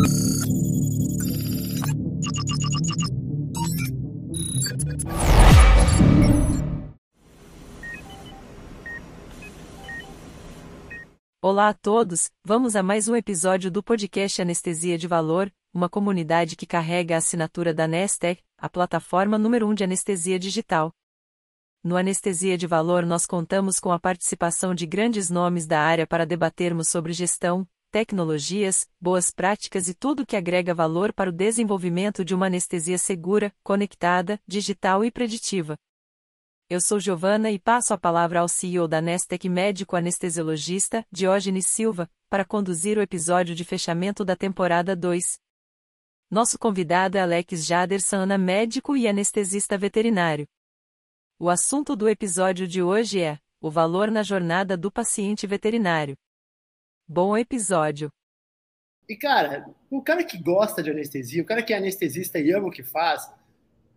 Olá a todos, vamos a mais um episódio do podcast Anestesia de Valor, uma comunidade que carrega a assinatura da Nestec, a plataforma número 1 um de anestesia digital. No Anestesia de Valor nós contamos com a participação de grandes nomes da área para debatermos sobre gestão, tecnologias, boas práticas e tudo que agrega valor para o desenvolvimento de uma anestesia segura, conectada, digital e preditiva. Eu sou Giovana e passo a palavra ao CEO da Nestec médico anestesiologista, Diógenes Silva, para conduzir o episódio de fechamento da temporada 2. Nosso convidado é Alex Jaderson, médico e anestesista veterinário. O assunto do episódio de hoje é o valor na jornada do paciente veterinário. Bom episódio. E cara, o cara que gosta de anestesia, o cara que é anestesista e ama o que faz,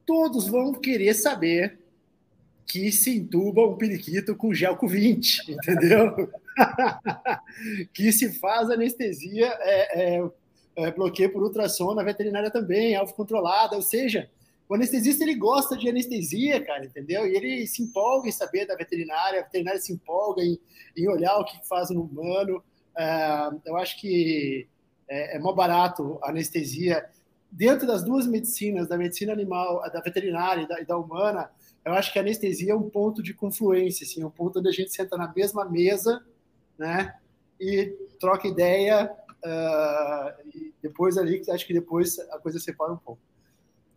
todos vão querer saber que se entuba um periquito com gel com 20, entendeu? que se faz anestesia, é, é, é, bloqueio por ultrassom na veterinária também, alvo controlada, ou seja, o anestesista ele gosta de anestesia, cara, entendeu? E ele se empolga em saber da veterinária, a veterinária se empolga em, em olhar o que faz no humano. É, eu acho que é, é mó barato a anestesia. Dentro das duas medicinas, da medicina animal, da veterinária e da, e da humana, eu acho que a anestesia é um ponto de confluência, assim, um ponto onde a gente senta na mesma mesa, né, e troca ideia, uh, e depois ali, acho que depois a coisa separa um pouco.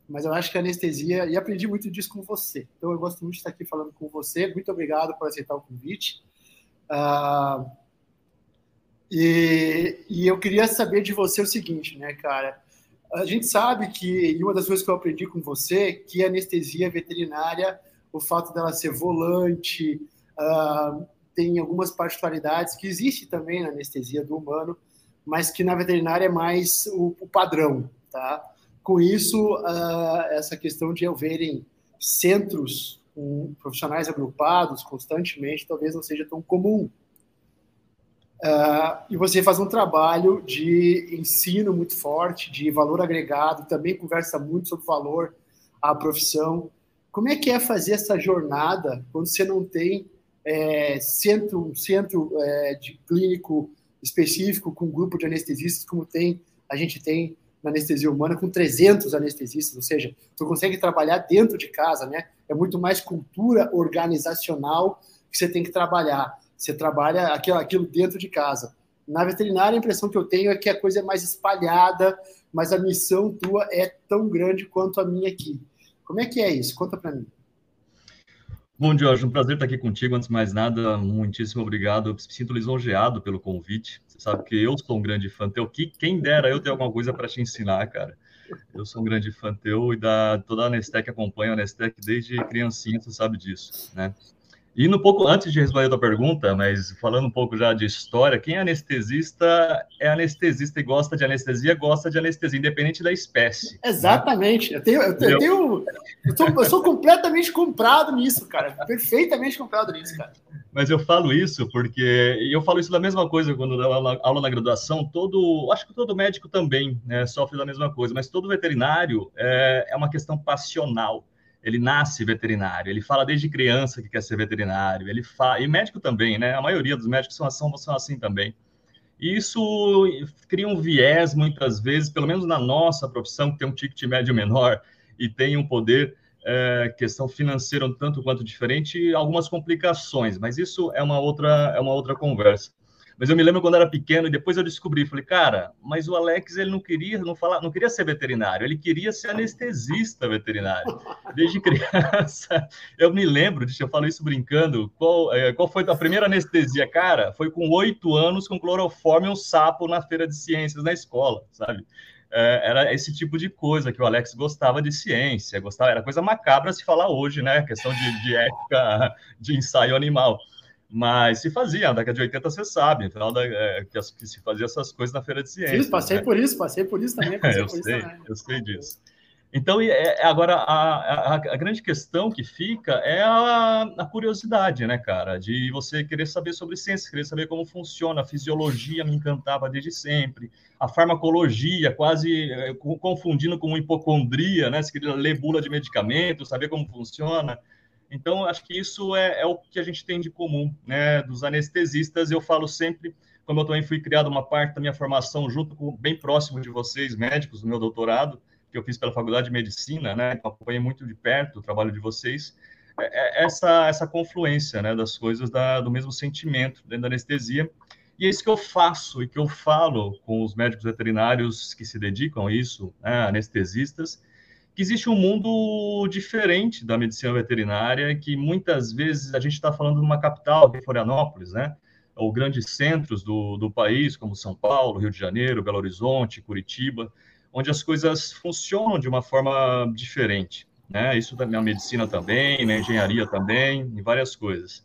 Mas eu acho que a anestesia, e aprendi muito disso com você, então eu gosto muito de estar aqui falando com você, muito obrigado por aceitar o convite. Uh, e, e eu queria saber de você o seguinte, né, cara, a gente sabe que, e uma das coisas que eu aprendi com você, que a anestesia veterinária, o fato dela ser volante, uh, tem algumas particularidades que existe também na anestesia do humano, mas que na veterinária é mais o, o padrão, tá? Com isso, uh, essa questão de haverem centros com profissionais agrupados constantemente talvez não seja tão comum. Uh, e você faz um trabalho de ensino muito forte, de valor agregado, também conversa muito sobre valor à profissão. Como é que é fazer essa jornada quando você não tem é, centro, um centro é, de clínico específico com um grupo de anestesistas, como tem a gente tem na anestesia humana com 300 anestesistas, ou seja, tu consegue trabalhar dentro de casa, né? É muito mais cultura organizacional que você tem que trabalhar. Você trabalha aquilo, aquilo dentro de casa. Na veterinária, a impressão que eu tenho é que a coisa é mais espalhada, mas a missão tua é tão grande quanto a minha aqui. Como é que é isso? Conta para mim. Bom, Jorge, um prazer estar aqui contigo. Antes de mais nada, muitíssimo obrigado. Eu me sinto lisonjeado pelo convite. Você sabe que eu sou um grande fã teu. Quem dera eu ter alguma coisa para te ensinar, cara. Eu sou um grande fã teu e da toda a Anestec acompanha a Anestec desde criancinha, você sabe disso, né? E no pouco antes de responder a tua pergunta, mas falando um pouco já de história, quem é anestesista é anestesista e gosta de anestesia, gosta de anestesia, independente da espécie. Né? Exatamente. Né? Eu, tenho, eu, tenho, eu, tenho, eu, sou, eu sou completamente comprado nisso, cara. Perfeitamente comprado nisso, cara. Mas eu falo isso porque eu falo isso da mesma coisa quando dou aula, aula na graduação. Todo, acho que todo médico também né, sofre da mesma coisa, mas todo veterinário é, é uma questão passional ele nasce veterinário, ele fala desde criança que quer ser veterinário, ele fala, e médico também, né? A maioria dos médicos são, são, são assim também. E isso cria um viés, muitas vezes, pelo menos na nossa profissão, que tem um ticket médio menor e tem um poder, é, questão financeira um tanto quanto diferente, algumas complicações, mas isso é uma outra, é uma outra conversa. Mas eu me lembro quando era pequeno e depois eu descobri, falei, cara, mas o Alex ele não queria, não falar, não queria ser veterinário, ele queria ser anestesista veterinário. Desde criança, eu me lembro, deixa eu falar isso brincando, qual, é, qual foi a primeira anestesia, cara? Foi com oito anos com cloroforme e um sapo na feira de ciências na escola, sabe? É, era esse tipo de coisa que o Alex gostava de ciência, gostava, era coisa macabra se falar hoje, né? Questão de, de ética de ensaio animal. Mas se fazia, na década de 80 você sabe, final da, é, que, que, se fazia essas coisas na feira de ciências. Sim, passei né? por isso, passei por isso também. eu sei, eu sei disso. Então, é, é, agora, a, a, a, grande questão que fica é a, a, curiosidade, né, cara? De você querer saber sobre ciência, querer saber como funciona. A fisiologia me encantava desde sempre. A farmacologia, quase é, confundindo com hipocondria, né? Você queria ler bula de medicamento, saber como funciona. Então, acho que isso é, é o que a gente tem de comum, né? Dos anestesistas, eu falo sempre como eu também fui criado uma parte da minha formação junto com bem próximo de vocês, médicos, do meu doutorado, que eu fiz pela Faculdade de Medicina, né? Acompanhei muito de perto o trabalho de vocês. É, é essa, essa confluência né, das coisas, da, do mesmo sentimento dentro da anestesia. E é isso que eu faço e que eu falo com os médicos veterinários que se dedicam a isso, né, anestesistas, que existe um mundo diferente da medicina veterinária, que muitas vezes a gente está falando de uma capital, de Florianópolis, né? Ou grandes centros do, do país, como São Paulo, Rio de Janeiro, Belo Horizonte, Curitiba, onde as coisas funcionam de uma forma diferente. Né? Isso na medicina também, na engenharia também, em várias coisas.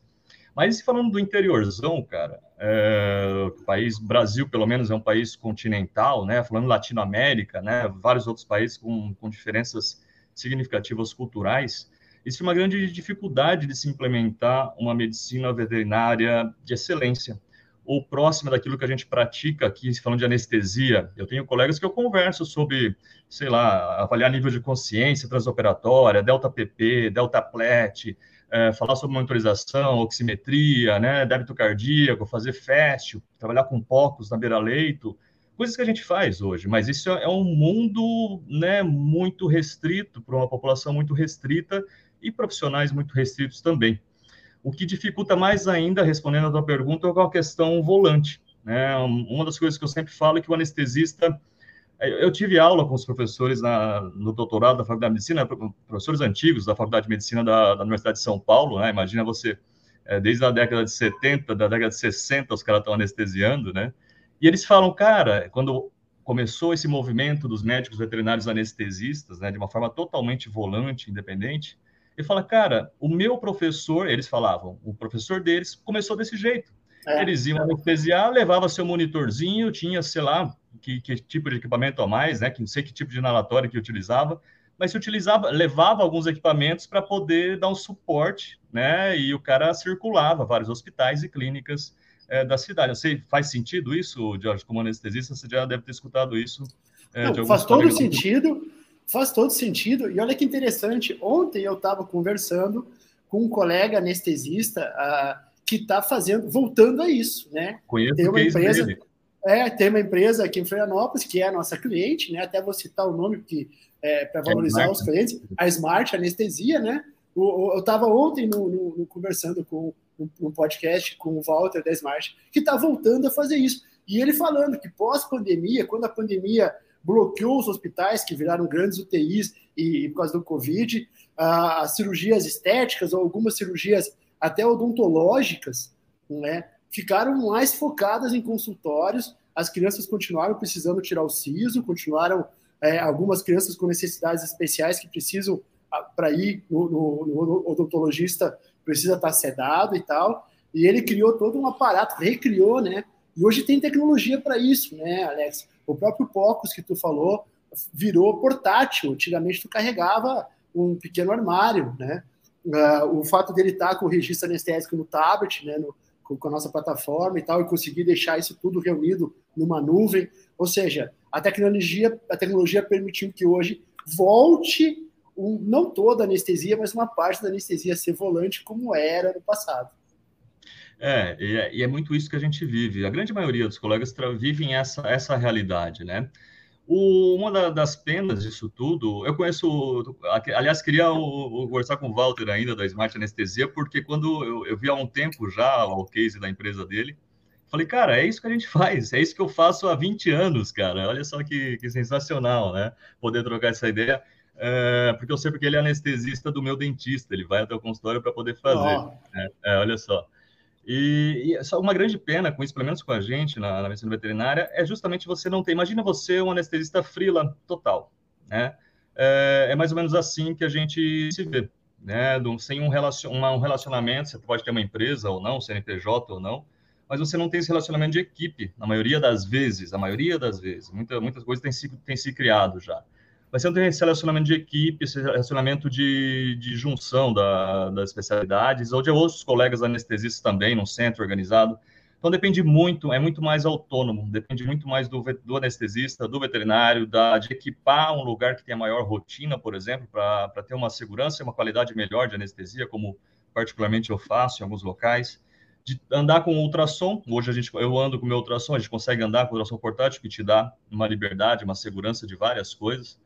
Mas falando do interiorzão, cara, é, o país Brasil, pelo menos, é um país continental, né? Falando Latinoamérica, né? Vários outros países com, com diferenças significativas culturais. Existe uma grande dificuldade de se implementar uma medicina veterinária de excelência ou próxima daquilo que a gente pratica aqui, falando de anestesia. Eu tenho colegas que eu converso sobre, sei lá, avaliar nível de consciência transoperatória, delta PP, delta plet, é, falar sobre monitorização, oximetria, né, débito cardíaco, fazer fast, trabalhar com pocos na beira-leito, coisas que a gente faz hoje, mas isso é um mundo né, muito restrito, para uma população muito restrita e profissionais muito restritos também. O que dificulta mais ainda, respondendo a tua pergunta, é a questão volante. Né? Uma das coisas que eu sempre falo é que o anestesista. Eu tive aula com os professores na, no doutorado da Faculdade de Medicina, professores antigos da Faculdade de Medicina da, da Universidade de São Paulo, né? Imagina você, é, desde a década de 70, da década de 60, os caras estão anestesiando, né? E eles falam, cara, quando começou esse movimento dos médicos veterinários anestesistas, né, de uma forma totalmente volante, independente, ele fala, cara, o meu professor, eles falavam, o professor deles começou desse jeito. É. Eles iam anestesiar, levava seu monitorzinho, tinha, sei lá, que, que, tipo de equipamento a mais, né? Que não sei que tipo de inalatório que utilizava, mas se utilizava, levava alguns equipamentos para poder dar um suporte, né? E o cara circulava vários hospitais e clínicas é, da cidade. Você faz sentido isso, Jorge, como anestesista? Você já deve ter escutado isso. É, não, faz todo sentido. Faz todo sentido. E olha que interessante, ontem eu estava conversando com um colega anestesista uh, que está fazendo, voltando a isso, né? Conheço tem uma empresa, dele. é, tem uma empresa aqui em Florianópolis que é a nossa cliente, né? Até vou citar o nome porque é, para valorizar é os clientes, a Smart Anestesia, né? O, o, eu estava ontem no, no, no, conversando com um podcast com o Walter da Smart, que está voltando a fazer isso. E ele falando que pós-pandemia, quando a pandemia bloqueou os hospitais, que viraram grandes UTIs e, e por causa do Covid, as cirurgias estéticas ou algumas cirurgias até odontológicas, né, ficaram mais focadas em consultórios. As crianças continuaram precisando tirar o siso, continuaram é, algumas crianças com necessidades especiais que precisam para ir no, no, no, odontologista precisa estar sedado e tal. E ele criou todo um aparato, recriou, né? E hoje tem tecnologia para isso, né, Alex? O próprio Pocos que tu falou virou portátil. Antigamente tu carregava um pequeno armário, né? Uh, o fato dele estar com o registro anestésico no tablet, né, no, com, com, a nossa plataforma e tal, e conseguir deixar isso tudo reunido numa nuvem. Ou seja, a tecnologia, a tecnologia permitiu que hoje volte um, não toda a anestesia, mas uma parte da anestesia ser volante como era no passado. É, e é, e é muito isso que a gente vive. A grande maioria dos colegas vivem essa, essa realidade, né? O, uma da, das penas disso tudo, eu conheço, aliás, queria o, o, conversar com o Walter ainda da Smart Anestesia, porque quando eu, eu vi há um tempo já o case da empresa dele, falei, cara, é isso que a gente faz, é isso que eu faço há 20 anos, cara. Olha só que, que sensacional, né? Poder trocar essa ideia. É, porque eu sei porque ele é anestesista do meu dentista, ele vai até o consultório para poder fazer. Oh. Né? É, olha só. E, e só uma grande pena com isso, pelo menos com a gente na, na medicina veterinária, é justamente você não ter. Imagina você um anestesista frila total, né? É, é, mais ou menos assim que a gente se vê, né? Sem um, relacion, uma, um relacionamento, você pode ter uma empresa ou não, CNPJ ou não, mas você não tem esse relacionamento de equipe, na maioria das vezes, a maioria das vezes. Muita, muitas coisas têm se, têm se criado já. Mas tem esse relacionamento de equipe, esse relacionamento de, de junção da, das especialidades, ou de outros colegas anestesistas também, num centro organizado. Então depende muito, é muito mais autônomo, depende muito mais do, do anestesista, do veterinário, da, de equipar um lugar que tenha maior rotina, por exemplo, para ter uma segurança e uma qualidade melhor de anestesia, como particularmente eu faço em alguns locais. De andar com ultrassom, hoje a gente, eu ando com meu ultrassom, a gente consegue andar com o ultrassom portátil, que te dá uma liberdade, uma segurança de várias coisas.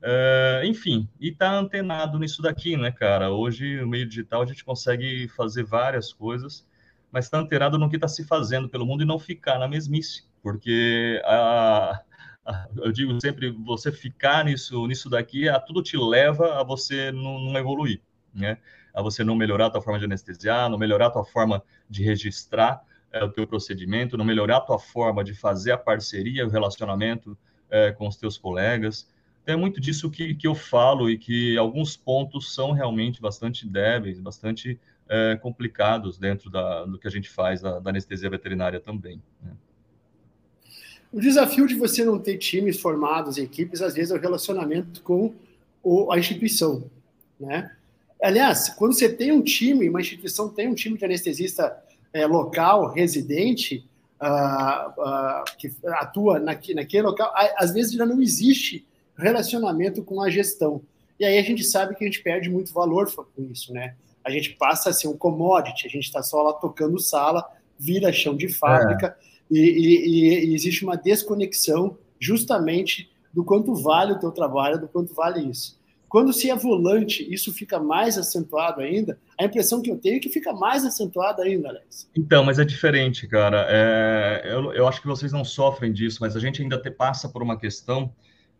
Uh, enfim, e tá antenado nisso daqui, né, cara? Hoje, no meio digital, a gente consegue fazer várias coisas mas está antenado no que está se fazendo pelo mundo e não ficar na mesmice, porque a, a, eu digo sempre, você ficar nisso, nisso daqui, a tudo te leva a você não, não evoluir, né? A você não melhorar a tua forma de anestesiar, não melhorar a tua forma de registrar é, o teu procedimento, não melhorar a tua forma de fazer a parceria, o relacionamento é, com os teus colegas. É muito disso que, que eu falo e que alguns pontos são realmente bastante débeis, bastante é, complicados dentro da, do que a gente faz da, da anestesia veterinária também. Né? O desafio de você não ter times formados, equipes, às vezes é o relacionamento com o, a instituição, né? Aliás, quando você tem um time, uma instituição tem um time de anestesista é, local, residente, uh, uh, que atua naque, naquele local, às vezes já não existe relacionamento com a gestão. E aí a gente sabe que a gente perde muito valor com isso, né? a gente passa a ser um commodity, a gente está só lá tocando sala, vira chão de fábrica, é. e, e, e, existe uma desconexão justamente do quanto vale o teu trabalho, do quanto vale isso. Quando se é volante, isso fica mais acentuado ainda. A impressão que eu tenho é que fica mais acentuado ainda, Alex. Então, mas é diferente, cara. É, eu, eu acho que vocês não sofrem disso, mas a gente ainda te, passa por uma questão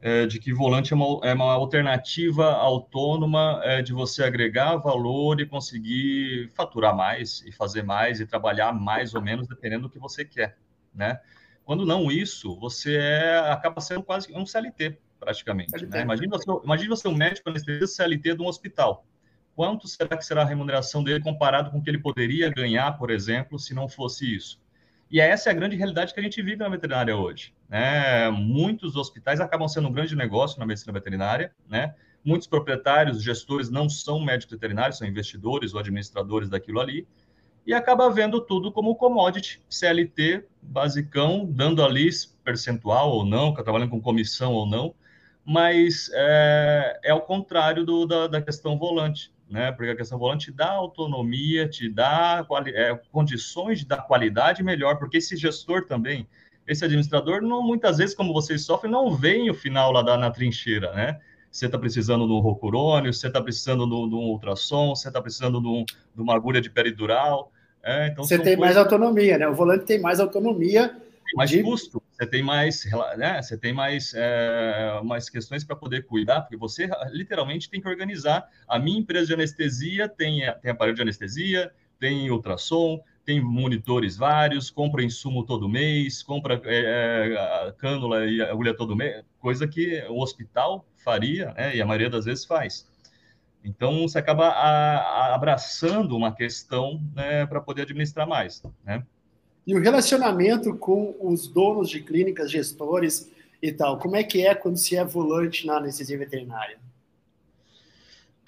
é, de que volante é uma, é uma alternativa autônoma é, de você agregar valor e conseguir faturar mais e fazer mais e trabalhar mais ou menos dependendo do que você quer, né? Quando não isso, você é, acaba sendo quase um CLT, praticamente. CLT. Né? Imagina, você, imagina você um médico anestesista CLT de um hospital. Quanto será que será a remuneração dele comparado com o que ele poderia ganhar, por exemplo, se não fosse isso? E essa é a grande realidade que a gente vive na veterinária hoje. Né? Muitos hospitais acabam sendo um grande negócio na medicina veterinária, né? Muitos proprietários, gestores não são médicos veterinários, são investidores ou administradores daquilo ali, e acaba vendo tudo como commodity, CLT, basicão, dando ali percentual ou não, trabalhando com comissão ou não, mas é, é ao contrário do, da, da questão volante né? Porque a questão volante te dá autonomia, te dá é, condições de dar qualidade melhor, porque esse gestor também, esse administrador, não muitas vezes, como vocês sofrem, não vem o final lá da, na trincheira, né? Você está precisando de um rocurônio, você está precisando de um ultrassom, você está precisando de, um, de, uma agulha de peridural. É, então você tem coisas... mais autonomia, né? O volante tem mais autonomia. Tem mais de... custo você tem mais, né, você tem mais, é, mais questões para poder cuidar, porque você literalmente tem que organizar. A minha empresa de anestesia tem, tem aparelho de anestesia, tem ultrassom, tem monitores vários, compra insumo todo mês, compra é, cânula e agulha todo mês, coisa que o hospital faria, né, e a maioria das vezes faz. Então, você acaba a, a, abraçando uma questão né, para poder administrar mais, né? E o relacionamento com os donos de clínicas, gestores e tal, como é que é quando se é volante na anestesia veterinária?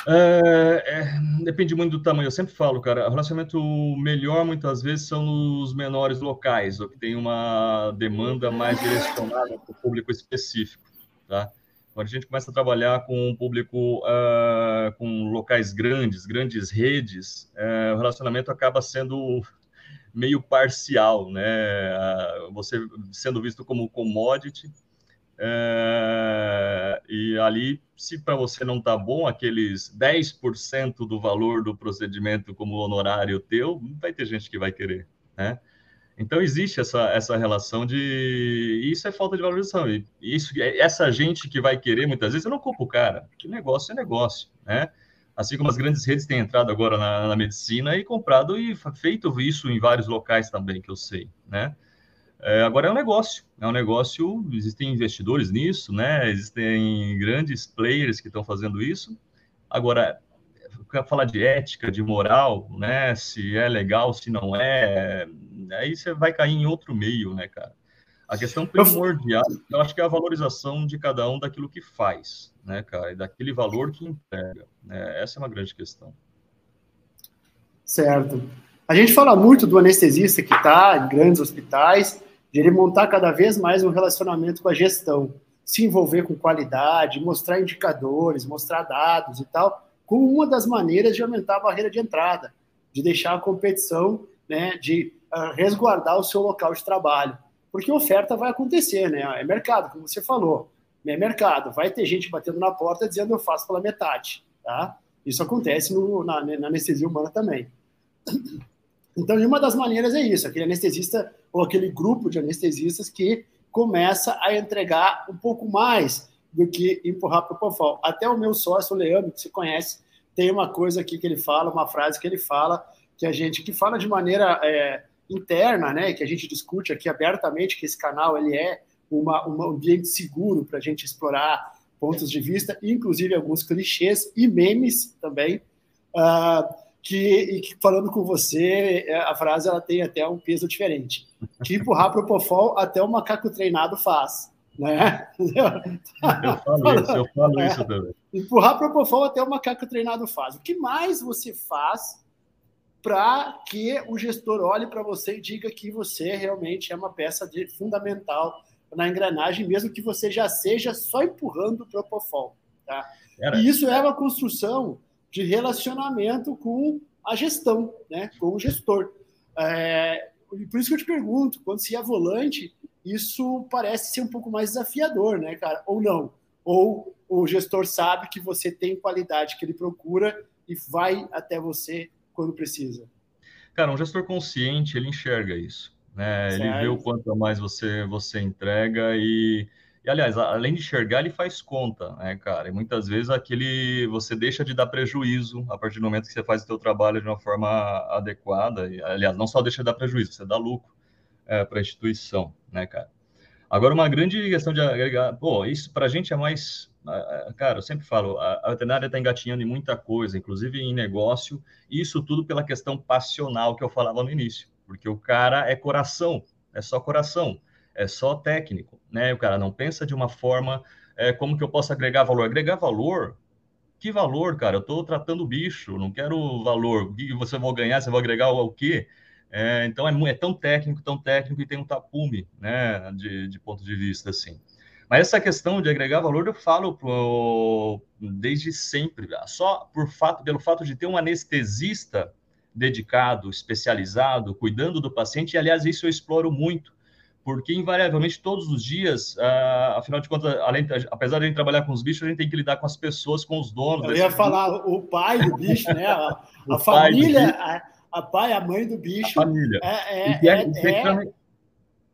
É, é, depende muito do tamanho. Eu sempre falo, cara, o relacionamento melhor muitas vezes são nos menores locais, ou que tem uma demanda mais direcionada para o público específico, tá? Quando a gente começa a trabalhar com um público, uh, com locais grandes, grandes redes, uh, o relacionamento acaba sendo meio parcial, né? Você sendo visto como commodity, é, e ali, se para você não tá bom, aqueles 10% do valor do procedimento como honorário teu, vai ter gente que vai querer, né? Então existe essa, essa relação de isso é falta de valorização e isso essa gente que vai querer muitas vezes eu não culpo o cara, que negócio é negócio, né? Assim como as grandes redes têm entrado agora na, na, medicina e comprado e feito isso em vários locais também, que eu sei, né? É, agora é um negócio, é um negócio, existem investidores nisso, né? Existem grandes players que estão fazendo isso. Agora, falar de ética, de moral, né? Se é legal, se não é, aí você vai cair em outro meio, né, cara? A questão primordial, eu acho que é a valorização de cada um daquilo que faz, né, cara, e daquele valor que entrega. Né? Essa é uma grande questão. Certo. A gente fala muito do anestesista que está em grandes hospitais, de ele montar cada vez mais um relacionamento com a gestão, se envolver com qualidade, mostrar indicadores, mostrar dados e tal, como uma das maneiras de aumentar a barreira de entrada, de deixar a competição, né, de uh, resguardar o seu local de trabalho porque oferta vai acontecer, né? É mercado, como você falou. É mercado. Vai ter gente batendo na porta dizendo eu faço pela metade, tá? Isso acontece no, na, na anestesia humana também. Então, uma das maneiras é isso, aquele anestesista ou aquele grupo de anestesistas que começa a entregar um pouco mais do que empurrar para o pofal. Até o meu sócio, o Leandro, que você conhece, tem uma coisa aqui que ele fala, uma frase que ele fala, que a gente que fala de maneira é, interna, né, que a gente discute aqui abertamente, que esse canal ele é uma, um ambiente seguro para a gente explorar pontos de vista, inclusive alguns clichês e memes também, uh, que, que, falando com você, é, a frase ela tem até um peso diferente. Que empurrar para o pofol até o macaco treinado faz. Né? Eu falo isso, eu falo isso também. Empurrar para o pofol até o macaco treinado faz. O que mais você faz para que o gestor olhe para você e diga que você realmente é uma peça de, fundamental na engrenagem, mesmo que você já seja só empurrando o Propofol. Tá? E isso é uma construção de relacionamento com a gestão, né? com o gestor. É, por isso que eu te pergunto, quando se é volante, isso parece ser um pouco mais desafiador, né, cara? Ou não? Ou o gestor sabe que você tem qualidade que ele procura e vai até você quando precisa? Cara, um gestor consciente, ele enxerga isso. Né? Ele vê o quanto mais você, você entrega e, e, aliás, além de enxergar, ele faz conta, né, cara? E muitas vezes aquele você deixa de dar prejuízo a partir do momento que você faz o seu trabalho de uma forma adequada. E, aliás, não só deixa de dar prejuízo, você dá lucro é, para a instituição, né, cara? Agora, uma grande questão de agregar, pô, isso para a gente é mais Cara, eu sempre falo, a veterinária está engatinhando em muita coisa, inclusive em negócio, isso tudo pela questão passional que eu falava no início, porque o cara é coração, é só coração, é só técnico, né? O cara não pensa de uma forma, é, como que eu posso agregar valor? Agregar valor? Que valor, cara? Eu estou tratando o bicho, não quero valor. O que você vai ganhar? Você vai agregar o quê? É, então é, é, tão técnico, tão técnico e tem um tapume, né? De, de ponto de vista assim. Mas essa questão de agregar valor eu falo pro, desde sempre, só por fato, pelo fato de ter um anestesista dedicado, especializado, cuidando do paciente, e aliás, isso eu exploro muito, porque invariavelmente todos os dias, uh, afinal de contas, além, apesar de a gente trabalhar com os bichos, a gente tem que lidar com as pessoas, com os donos. Eu ia falar o pai do bicho, né? A, a família, a, pai, a mãe do bicho. A família. É, é, é, é,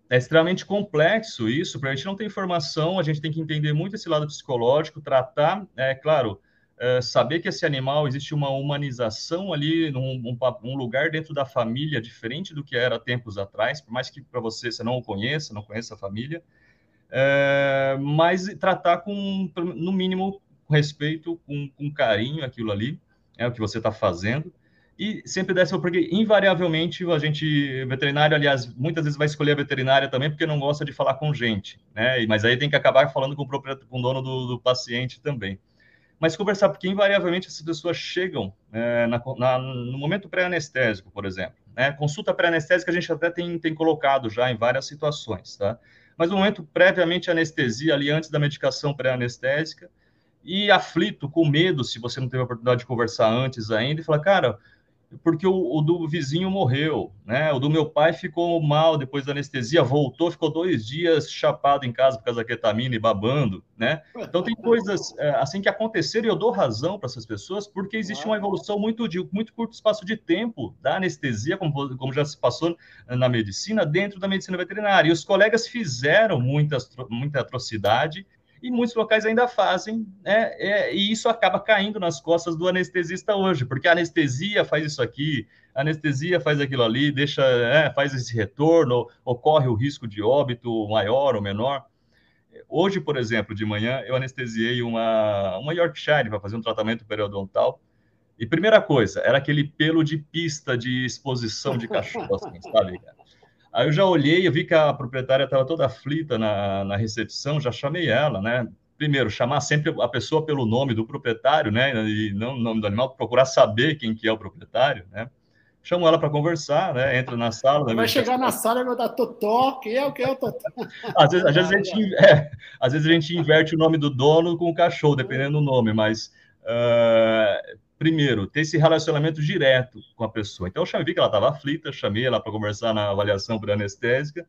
é extremamente complexo isso, para a gente não ter informação, a gente tem que entender muito esse lado psicológico, tratar, é claro, é, saber que esse animal existe uma humanização ali, num um, um, lugar dentro da família diferente do que era tempos atrás, por mais que para você você não o conheça, não conheça a família, é, mas tratar com, no mínimo, com respeito, com, com carinho aquilo ali, é o que você está fazendo, e sempre dessa, porque invariavelmente a gente, veterinário, aliás, muitas vezes vai escolher a veterinária também porque não gosta de falar com gente, né? Mas aí tem que acabar falando com o, próprio, com o dono do, do paciente também. Mas conversar, porque invariavelmente essas pessoas chegam é, na, na, no momento pré-anestésico, por exemplo. Né? Consulta pré-anestésica a gente até tem, tem colocado já em várias situações, tá? Mas no momento previamente anestesia, ali antes da medicação pré-anestésica, e aflito, com medo, se você não teve a oportunidade de conversar antes ainda, e falar, cara, porque o, o, do vizinho morreu, né? O do meu pai ficou mal depois da anestesia, voltou, ficou dois dias chapado em casa por causa da ketamina e babando, né? Então tem coisas é, assim que aconteceram e eu dou razão para essas pessoas porque existe uma evolução muito de muito curto espaço de tempo da anestesia, como, como já se passou na medicina, dentro da medicina veterinária. E os colegas fizeram muita, muita atrocidade e muitos locais ainda fazem, né? É, e isso acaba caindo nas costas do anestesista hoje, porque a anestesia faz isso aqui, a anestesia faz aquilo ali, deixa, é, faz esse retorno, ocorre o risco de óbito maior ou menor. Hoje, por exemplo, de manhã, eu anestesiei uma, uma Yorkshire para fazer um tratamento periodontal. E primeira coisa, era aquele pelo de pista de exposição de cachorro, assim, sabe? Aí eu já olhei, eu vi que a proprietária estava toda aflita na, na recepção, já chamei ela, né? Primeiro, chamar sempre a pessoa pelo nome do proprietário, né? E não o nome do animal, procurar saber quem que é o proprietário, né? Chamo ela para conversar, né? Entra na sala. Vai chegar na sala e vai dar Totó, quem é o que é o Totó? Às vezes, às, vezes a gente, é, às vezes a gente inverte o nome do dono com o cachorro, dependendo do nome, mas uh, primeiro, ter esse relacionamento direto com a pessoa. Então, eu chamei, vi que ela estava aflita, chamei ela para conversar na avaliação por anestésica,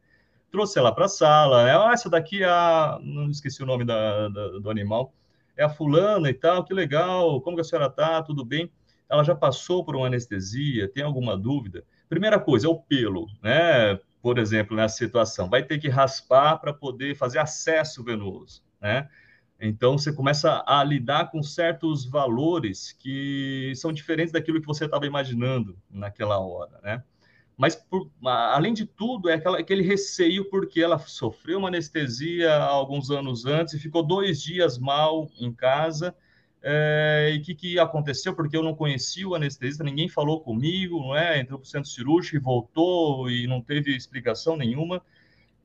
trouxe ela para a sala. Ela, ah, essa daqui é a. Não esqueci o nome da, da, do animal. É a fulana e tal, que legal, como que a senhora está? Tudo bem? Ela já passou por uma anestesia? Tem alguma dúvida? Primeira coisa, é o pelo, né? Por exemplo, nessa situação, vai ter que raspar para poder fazer acesso venoso, né? Então, você começa a lidar com certos valores que são diferentes daquilo que você estava imaginando naquela hora, né? Mas, por, além de tudo, é aquela, aquele receio porque ela sofreu uma anestesia alguns anos antes e ficou dois dias mal em casa. É, e o que, que aconteceu? Porque eu não conhecia o anestesista, ninguém falou comigo, não é? Entrou para o centro cirúrgico e voltou e não teve explicação nenhuma.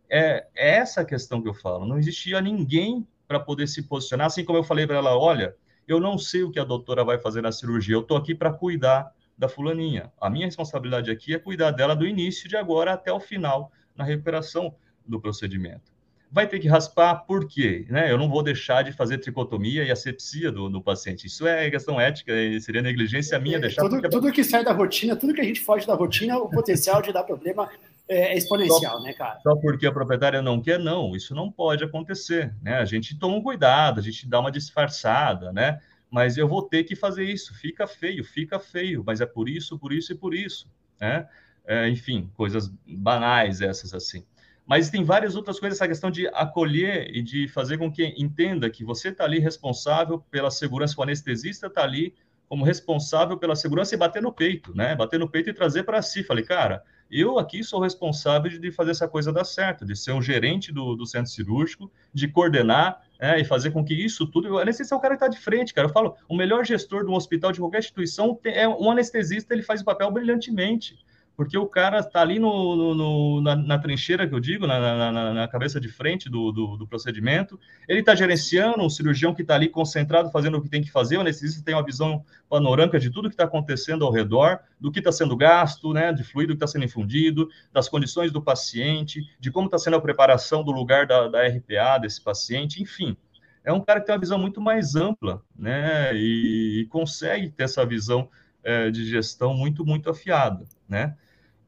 É, é essa a questão que eu falo. Não existia ninguém para poder se posicionar, assim como eu falei para ela, olha, eu não sei o que a doutora vai fazer na cirurgia, eu estou aqui para cuidar da fulaninha. A minha responsabilidade aqui é cuidar dela do início de agora até o final, na recuperação do procedimento. Vai ter que raspar, por quê? Né? Eu não vou deixar de fazer tricotomia e asepsia do, do paciente. Isso é questão ética, seria negligência minha deixar. Tudo, tudo que sai da rotina, tudo que a gente foge da rotina, o potencial de dar problema é, é exponencial, só, né, cara? Só porque a proprietária não quer, não. Isso não pode acontecer, né? A gente toma um cuidado, a gente dá uma disfarçada, né? Mas eu vou ter que fazer isso. Fica feio, fica feio, mas é por isso, por isso e por isso, né? É, enfim, coisas banais essas assim. Mas tem várias outras coisas, essa questão de acolher e de fazer com que entenda que você está ali responsável pela segurança, o anestesista está ali como responsável pela segurança e bater no peito, né? Bater no peito e trazer para si. Falei, cara, eu aqui sou responsável de fazer essa coisa dar certo, de ser um gerente do, do centro cirúrgico, de coordenar é, e fazer com que isso tudo. O anestesista é o cara que está de frente, cara. Eu falo, o melhor gestor de um hospital, de qualquer instituição, é um anestesista, ele faz o papel brilhantemente porque o cara está ali no, no, no na, na, trincheira, que eu digo, na, na, na cabeça de frente do, do, do procedimento, ele está gerenciando um cirurgião que está ali concentrado, fazendo o que tem que fazer, o anestesista tem uma visão panorâmica de tudo que está acontecendo ao redor, do que está sendo gasto, né, de fluido que está sendo infundido, das condições do paciente, de como está sendo a preparação do lugar da, da RPA desse paciente, enfim. É um cara que tem uma visão muito mais ampla, né, e, e consegue ter essa visão é, de gestão muito, muito afiada, né?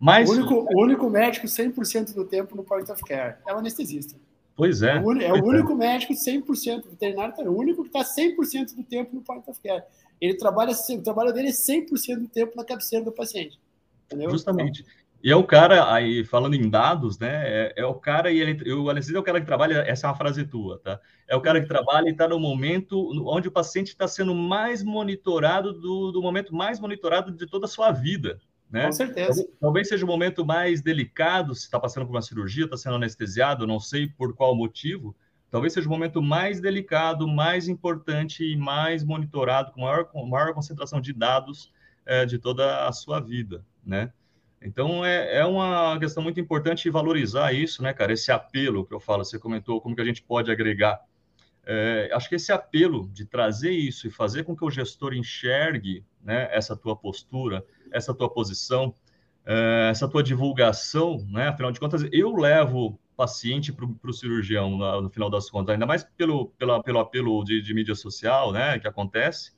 Mas... O, único, o único médico 100% do tempo no point of care é o anestesista. Pois é. É o, é o único é. médico 100%, veterinário, é o único que está 100% do tempo no point of care. Ele trabalha, o trabalho dele é 100% do tempo na cabeceira do paciente. Entendeu? Justamente. E é o cara, aí falando em dados, né? É, é o cara e ele, o anestesista é o cara que trabalha, essa é uma frase tua, tá? É o cara que trabalha e está no momento onde o paciente está sendo mais monitorado do, do momento mais monitorado de toda a sua vida, né? Com certeza. Talvez seja o momento mais delicado, se está passando por uma cirurgia, está sendo anestesiado, não sei por qual motivo. Talvez seja o momento mais delicado, mais importante e mais monitorado, com maior, com maior concentração de dados é, de toda a sua vida, né? Então, é, é uma questão muito importante valorizar isso, né, cara? Esse apelo que eu falo, você comentou, como que a gente pode agregar. É, acho que esse apelo de trazer isso e fazer com que o gestor enxergue né, essa tua postura, essa tua posição, é, essa tua divulgação, né? Afinal de contas, eu levo paciente para o cirurgião no, no, final das contas, ainda mais pelo, pela, pelo apelo de, de, mídia social, né? Que acontece.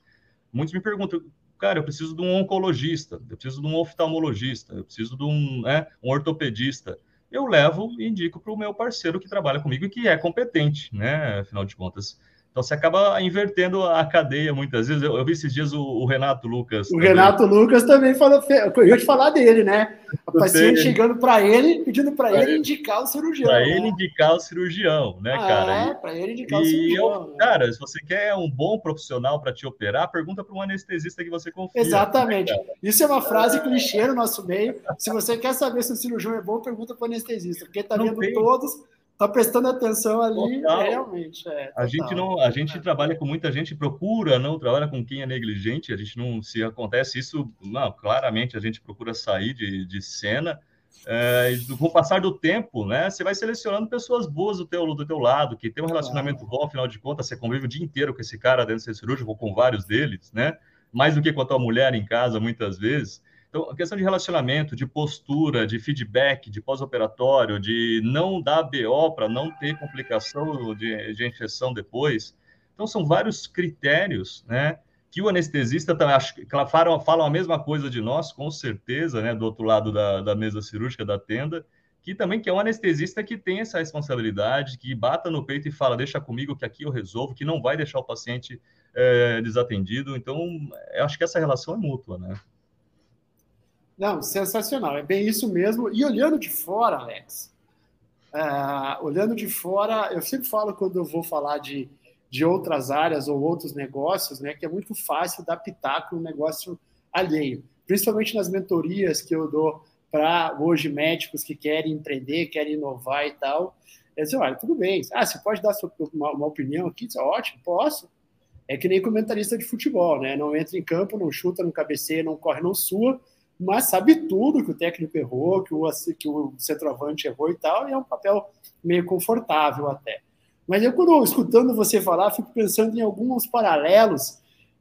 Muitos me perguntam, cara, eu preciso de um oncologista, eu preciso de um oftalmologista, eu preciso de um, né, um ortopedista. Eu levo e indico para o meu parceiro que trabalha comigo e que é competente, né? Afinal de contas. Então você acaba invertendo a cadeia muitas vezes. Eu, eu vi esses dias o, o Renato Lucas. O também. Renato Lucas também falou. Eu ia te falar dele, né? O paciente chegando para ele, pedindo para ele, ele indicar o cirurgião. Para né? ele indicar o cirurgião, né, ah, cara? É, para ele indicar e o cirurgião. Eu, né? Cara, se você quer um bom profissional para te operar, pergunta para um anestesista que você confia. Exatamente. Né, Isso é uma frase clichê no nosso meio. Se você quer saber se o cirurgião é bom, pergunta para o anestesista, porque está vendo tem. todos tá prestando atenção ali, total. realmente. É, a gente não, a gente é. trabalha com muita gente, procura, não trabalha com quem é negligente. A gente não, se acontece isso, não, claramente a gente procura sair de, de cena. é, com o passar do tempo, né, você vai selecionando pessoas boas do teu, do teu lado, que tem um relacionamento bom, afinal de contas, você convive o dia inteiro com esse cara dentro do cirúrgico, ou com vários deles, né? Mais do que com a tua mulher em casa, muitas vezes. Então, a questão de relacionamento, de postura, de feedback, de pós-operatório, de não dar BO para não ter complicação de, de infecção depois. Então, são vários critérios, né? que o anestesista também falam, falam a mesma coisa de nós, com certeza, né, do outro lado da, da mesa cirúrgica da tenda, que também que é um anestesista que tem essa responsabilidade, que bata no peito e fala, deixa comigo que aqui eu resolvo, que não vai deixar o paciente é, desatendido. Então, acho que essa relação é mútua, né? Não, sensacional, é bem isso mesmo. E olhando de fora, Alex, uh, olhando de fora, eu sempre falo quando eu vou falar de de outras áreas ou outros negócios, né, que é muito fácil dar pitaco no negócio alheio, principalmente nas mentorias que eu dou para hoje médicos que querem empreender, querem inovar e tal. Eu digo, olha, tudo bem. Ah, você pode dar uma, uma opinião aqui? Diz, ótimo, posso. É que nem comentarista de futebol, né? Não entra em campo, não chuta, não cabeceia, não corre, não sua, mas sabe tudo que o técnico errou, que o, que o centroavante errou e tal, e é um papel meio confortável até. Mas eu, quando escutando você falar, fico pensando em alguns paralelos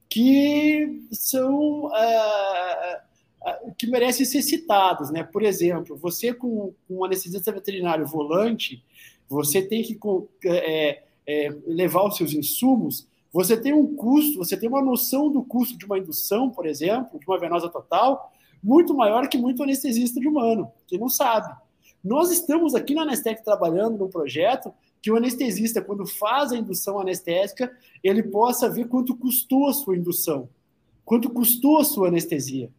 que são uh, que merecem ser citados, né? Por exemplo, você com, com um anestesista veterinário volante, você tem que é, é, levar os seus insumos, você tem um custo, você tem uma noção do custo de uma indução, por exemplo, de uma venosa total, muito maior que muito anestesista de humano, que não sabe. Nós estamos aqui na Anestec trabalhando num projeto que o anestesista, quando faz a indução anestésica, ele possa ver quanto custou a sua indução, quanto custou a sua anestesia.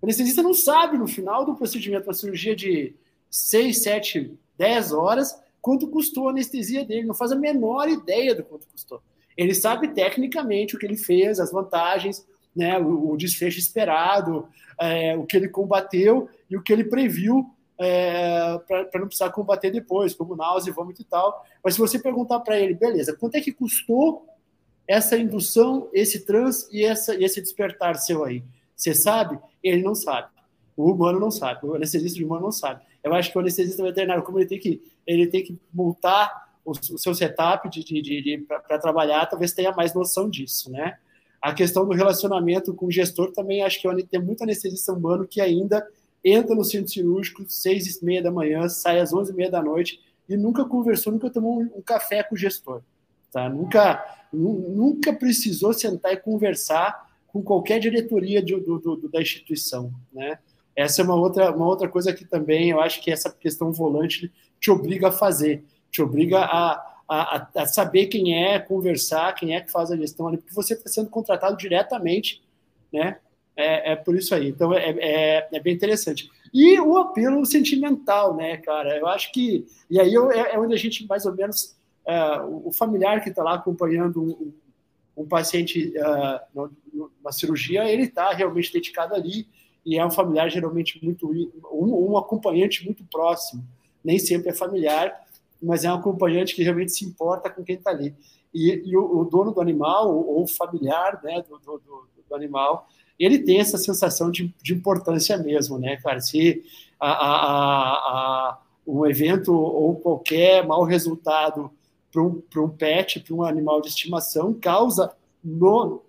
O anestesista não sabe, no final do procedimento, uma cirurgia de 6, 7, 10 horas, quanto custou a anestesia dele, não faz a menor ideia do quanto custou. Ele sabe tecnicamente o que ele fez, as vantagens, né, o, o desfecho esperado, é, o que ele combateu e o que ele previu é, para não precisar combater depois, como náusea, vômito e tal. Mas se você perguntar para ele, beleza, quanto é que custou essa indução, esse trans e, essa, esse despertar seu aí? Você sabe? Ele não sabe. O humano não sabe. O anestesista humano não sabe. Eu acho que o anestesista veterinário, como ele tem que, ele tem que montar o, o seu setup de, de, de, de para trabalhar, talvez tenha mais noção disso, né? A questão do relacionamento com o gestor também acho que tem muito anestesista humano que ainda entra no centro cirúrgico seis e meia da manhã, sai às onze e meia da noite e nunca conversou, nunca tomou um, café com o gestor, tá? Nunca, nunca precisou sentar e conversar com qualquer diretoria de, do, do, da instituição, né? Essa é uma outra, uma outra coisa que também eu acho que essa questão volante te obriga a fazer, te obriga a, a, a saber quem é, conversar, quem é que faz a gestão ali, porque você está sendo contratado diretamente, né? É, é por isso aí. Então é, é, é, bem interessante. E o apelo sentimental, né, cara? Eu acho que. E aí é, é onde a gente, mais ou menos, é, o familiar que está lá acompanhando um, um paciente uh, cirurgia, ele está realmente dedicado ali e é um familiar geralmente muito. Um, um acompanhante muito próximo. Nem sempre é familiar, mas é um acompanhante que realmente se importa com quem está ali. E, e o, o, dono do animal, ou o familiar né, do, do, do animal, ele tem essa sensação de, de importância mesmo, né, cara? Se a, a, a, um evento ou qualquer mau resultado para um, um pet, para um animal de estimação, causa no,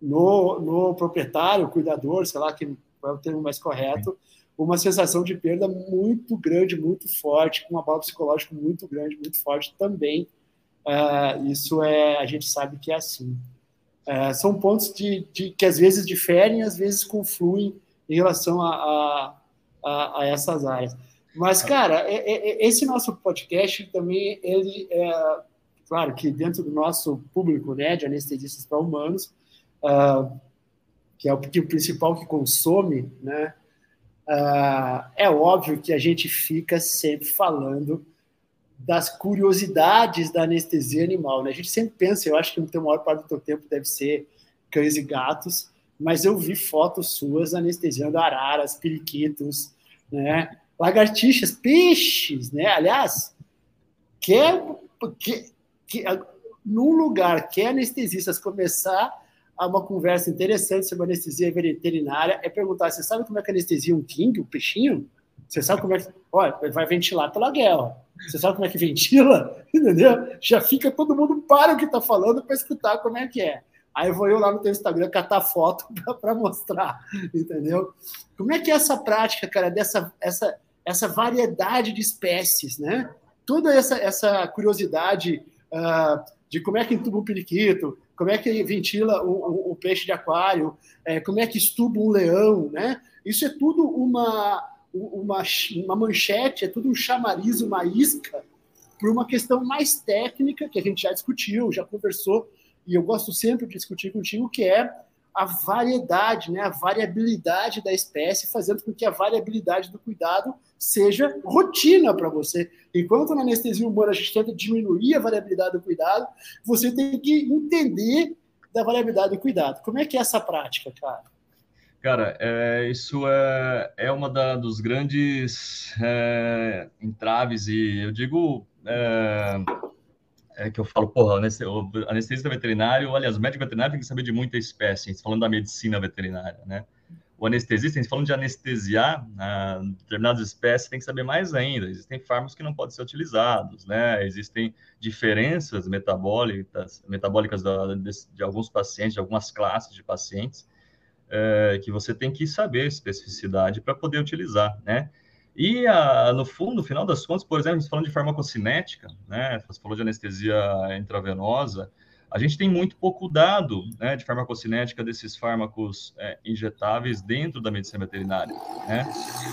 no, no proprietário, cuidador, sei lá, que é o termo mais correto, uma sensação de perda muito grande, muito forte, com uma bala psicológica muito grande, muito forte também. Uh, isso é, a gente sabe que é assim. É, são pontos de, de, que às vezes diferem, às vezes confluem em relação a, a, a, a essas áreas. Mas, cara, é, é, é, esse nosso podcast também, ele é, claro que dentro do nosso público, né, de anestesistas para humanos, uh, que é o, que o principal que consome, né, uh, é óbvio que a gente fica sempre falando das curiosidades da anestesia animal. Né? A gente sempre pensa, eu acho que no maior parte do teu tempo deve ser cães e gatos, mas eu vi fotos suas anestesiando araras, periquitos, né? lagartixas, peixes, né? Aliás, quer, que, que, num lugar que anestesistas começar a uma conversa interessante sobre anestesia veterinária é perguntar: você sabe como é que anestesia um king, um peixinho? Você sabe como é que. Olha, vai ventilar pela guerra. Você sabe como é que ventila? Entendeu? Já fica todo mundo para o que está falando para escutar como é que é. Aí vou eu lá no teu Instagram catar foto para mostrar, entendeu? Como é que é essa prática, cara, dessa essa, essa variedade de espécies, né? Toda essa, essa curiosidade uh, de como é que entuba um periquito, como é que ventila o, o, o peixe de aquário, é, como é que estuba um leão, né? Isso é tudo uma, uma, uma manchete, é tudo um chamariz, uma isca, por uma questão mais técnica, que a gente já discutiu, já conversou, e eu gosto sempre de discutir contigo, que é a variedade, né, a variabilidade da espécie, fazendo com que a variabilidade do cuidado seja rotina para você. Enquanto na anestesia humana a gente tenta diminuir a variabilidade do cuidado, você tem que entender da variabilidade do cuidado. Como é que é essa prática, cara? Cara, é, isso é, é uma da, dos grandes é, entraves e eu digo é, é que eu falo, porra, anestesista veterinário, aliás, o médico veterinário tem que saber de muita espécie, falando da medicina veterinária, né? O anestesista, falando de anestesiar ah, determinadas espécies, tem que saber mais ainda. Existem fármacos que não podem ser utilizados, né? Existem diferenças metabólicas, metabólicas da, de, de alguns pacientes, de algumas classes de pacientes, é, que você tem que saber especificidade para poder utilizar, né? E a, no fundo, no final das contas, por exemplo, falando de farmacocinética, né? Você falou de anestesia intravenosa, a gente tem muito pouco dado né, de farmacocinética desses fármacos é, injetáveis dentro da medicina veterinária. Né?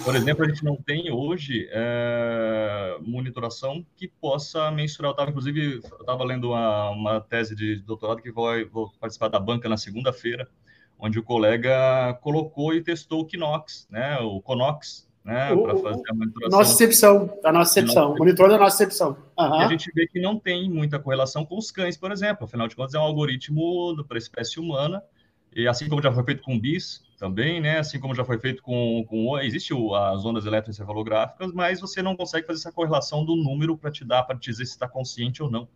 Por exemplo, a gente não tem hoje é, monitoração que possa mensurar. Eu estava, inclusive, estava lendo uma, uma, tese de doutorado que vou, vou participar da banca na segunda-feira, onde o colega colocou e testou o Kinox, né, o Conox, né, para fazer a monitoração. Nossa excepção, a nossa excepção, o monitor da nossa excepção. Uhum. E a gente vê que não tem muita correlação com os cães, por exemplo. Afinal de contas, é um algoritmo para a espécie humana, e assim como já foi feito com bis também, né, assim como já foi feito com, com existe as ondas eletroencefalográficas, mas você não consegue fazer essa correlação do número para te dar, para te dizer se está consciente ou não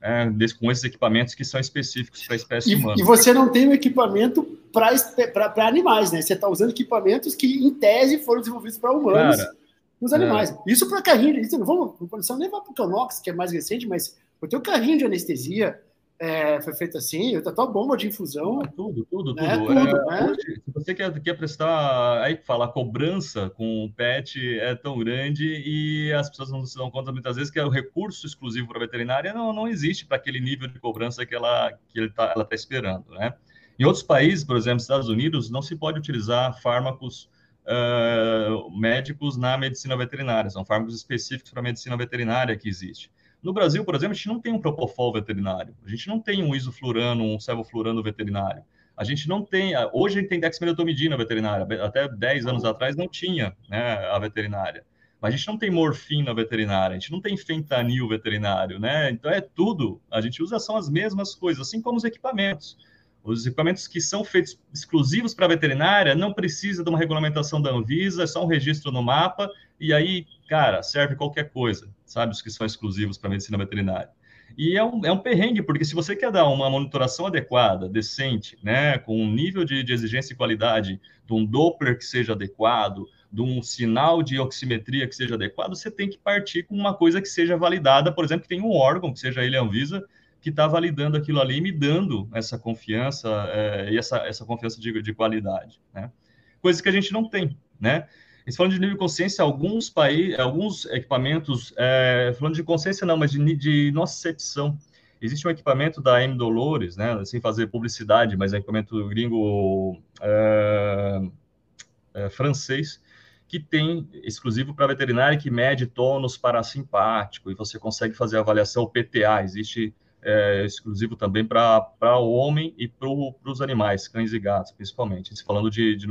é, com esses equipamentos que são específicos para a espécie e, humana. E você não tem um equipamento para animais, né? Você está usando equipamentos que, em tese, foram desenvolvidos para humanos Cara, nos animais. É. Isso para carrinho, isso não vamos, não nem para o Canox, que é mais recente, mas o teu carrinho de anestesia, é, foi feito assim, a tua bomba de infusão. Tudo, tudo, tudo. É, tudo é, né? hoje, se você quer, quer prestar, aí fala, a cobrança com o PET é tão grande e as pessoas não se dão conta muitas vezes que o recurso exclusivo para a veterinária não, não existe para aquele nível de cobrança que ela que ele tá, ela está esperando, né? Em outros países, por exemplo, Estados Unidos, não se pode utilizar fármacos uh, médicos na medicina veterinária, são fármacos específicos para a medicina veterinária que existe. No Brasil, por exemplo, a gente não tem um propofol veterinário, a gente não tem um isoflurano, um sevoflurano veterinário. A gente não tem, hoje a gente tem dexmedetomidina veterinária, até 10 anos atrás não tinha né, a veterinária. Mas a gente não tem morfina veterinária, a gente não tem fentanil veterinário, né? Então é tudo, a gente usa são as mesmas coisas, assim como os equipamentos. Os equipamentos que são feitos exclusivos para veterinária não precisa de uma regulamentação da Anvisa, é só um registro no mapa e aí, cara, serve qualquer coisa, sabe? Os que são exclusivos para medicina veterinária. E é um, é um perrengue, porque se você quer dar uma monitoração adequada, decente, né, com um nível de, de exigência e qualidade, de um Doppler que seja adequado, de um sinal de oximetria que seja adequado, você tem que partir com uma coisa que seja validada, por exemplo, que tem um órgão, que seja ele a Anvisa, que está validando aquilo ali e me dando essa confiança é, e essa, essa confiança de, de qualidade, né? Coisas que a gente não tem, né? Eles falando de nível de consciência, alguns países, alguns equipamentos, é, falando de consciência não, mas de, de nocicepção. Existe um equipamento da M Dolores, né, sem fazer publicidade, mas é um equipamento gringo é, é, francês, que tem exclusivo para veterinário que mede tônus parasimpático e você consegue fazer a avaliação PTA. Existe é, exclusivo também para o homem e para os animais, cães e gatos, principalmente, falando de, de.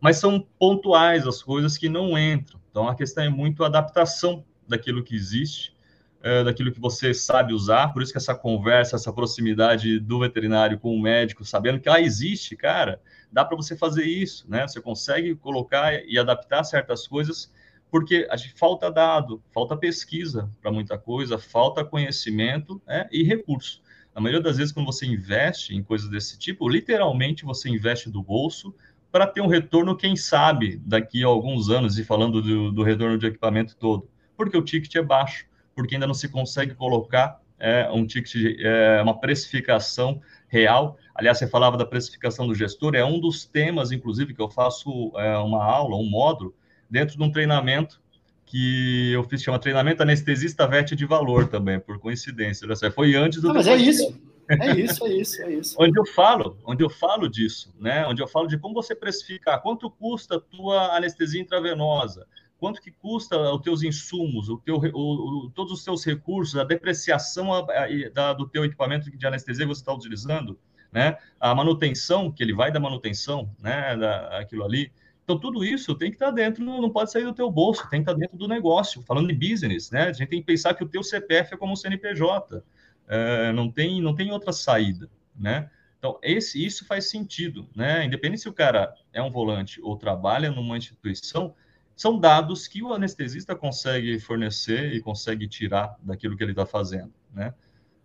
Mas são pontuais as coisas que não entram. Então, a questão é muito adaptação daquilo que existe, é, daquilo que você sabe usar. Por isso que essa conversa, essa proximidade do veterinário com o médico, sabendo que ela existe, cara, dá para você fazer isso, né? Você consegue colocar e adaptar certas coisas porque a gente falta dado, falta pesquisa para muita coisa, falta conhecimento né, e recurso. Na maioria das vezes, quando você investe em coisas desse tipo, literalmente você investe do bolso para ter um retorno, quem sabe, daqui a alguns anos, e falando do, do retorno de equipamento todo, porque o ticket é baixo, porque ainda não se consegue colocar é, um ticket, é, uma precificação real. Aliás, você falava da precificação do gestor, é um dos temas, inclusive, que eu faço é, uma aula, um módulo, dentro de um treinamento que eu fiz, chama Treinamento Anestesista VET de Valor também, por coincidência. Foi antes do... Não, mas é isso. É isso, é isso, é isso. onde eu falo, onde eu falo disso, né? Onde eu falo de como você precificar, quanto custa a tua anestesia intravenosa, quanto que custa os teus insumos, o teu, o, o, todos os teus recursos, a depreciação a, a, da, do teu equipamento de anestesia que você está utilizando, né? A manutenção, que ele vai da manutenção, né? Da, aquilo ali. Então, tudo isso tem que estar tá dentro, não pode sair do teu bolso, tem que estar tá dentro do negócio. Falando de business, né? A gente tem que pensar que o teu CPF é como um CNPJ. É, não, tem, não tem outra saída, né? Então, esse, isso faz sentido, né? Independente se o cara é um volante ou trabalha numa instituição, são dados que o anestesista consegue fornecer e consegue tirar daquilo que ele está fazendo, né?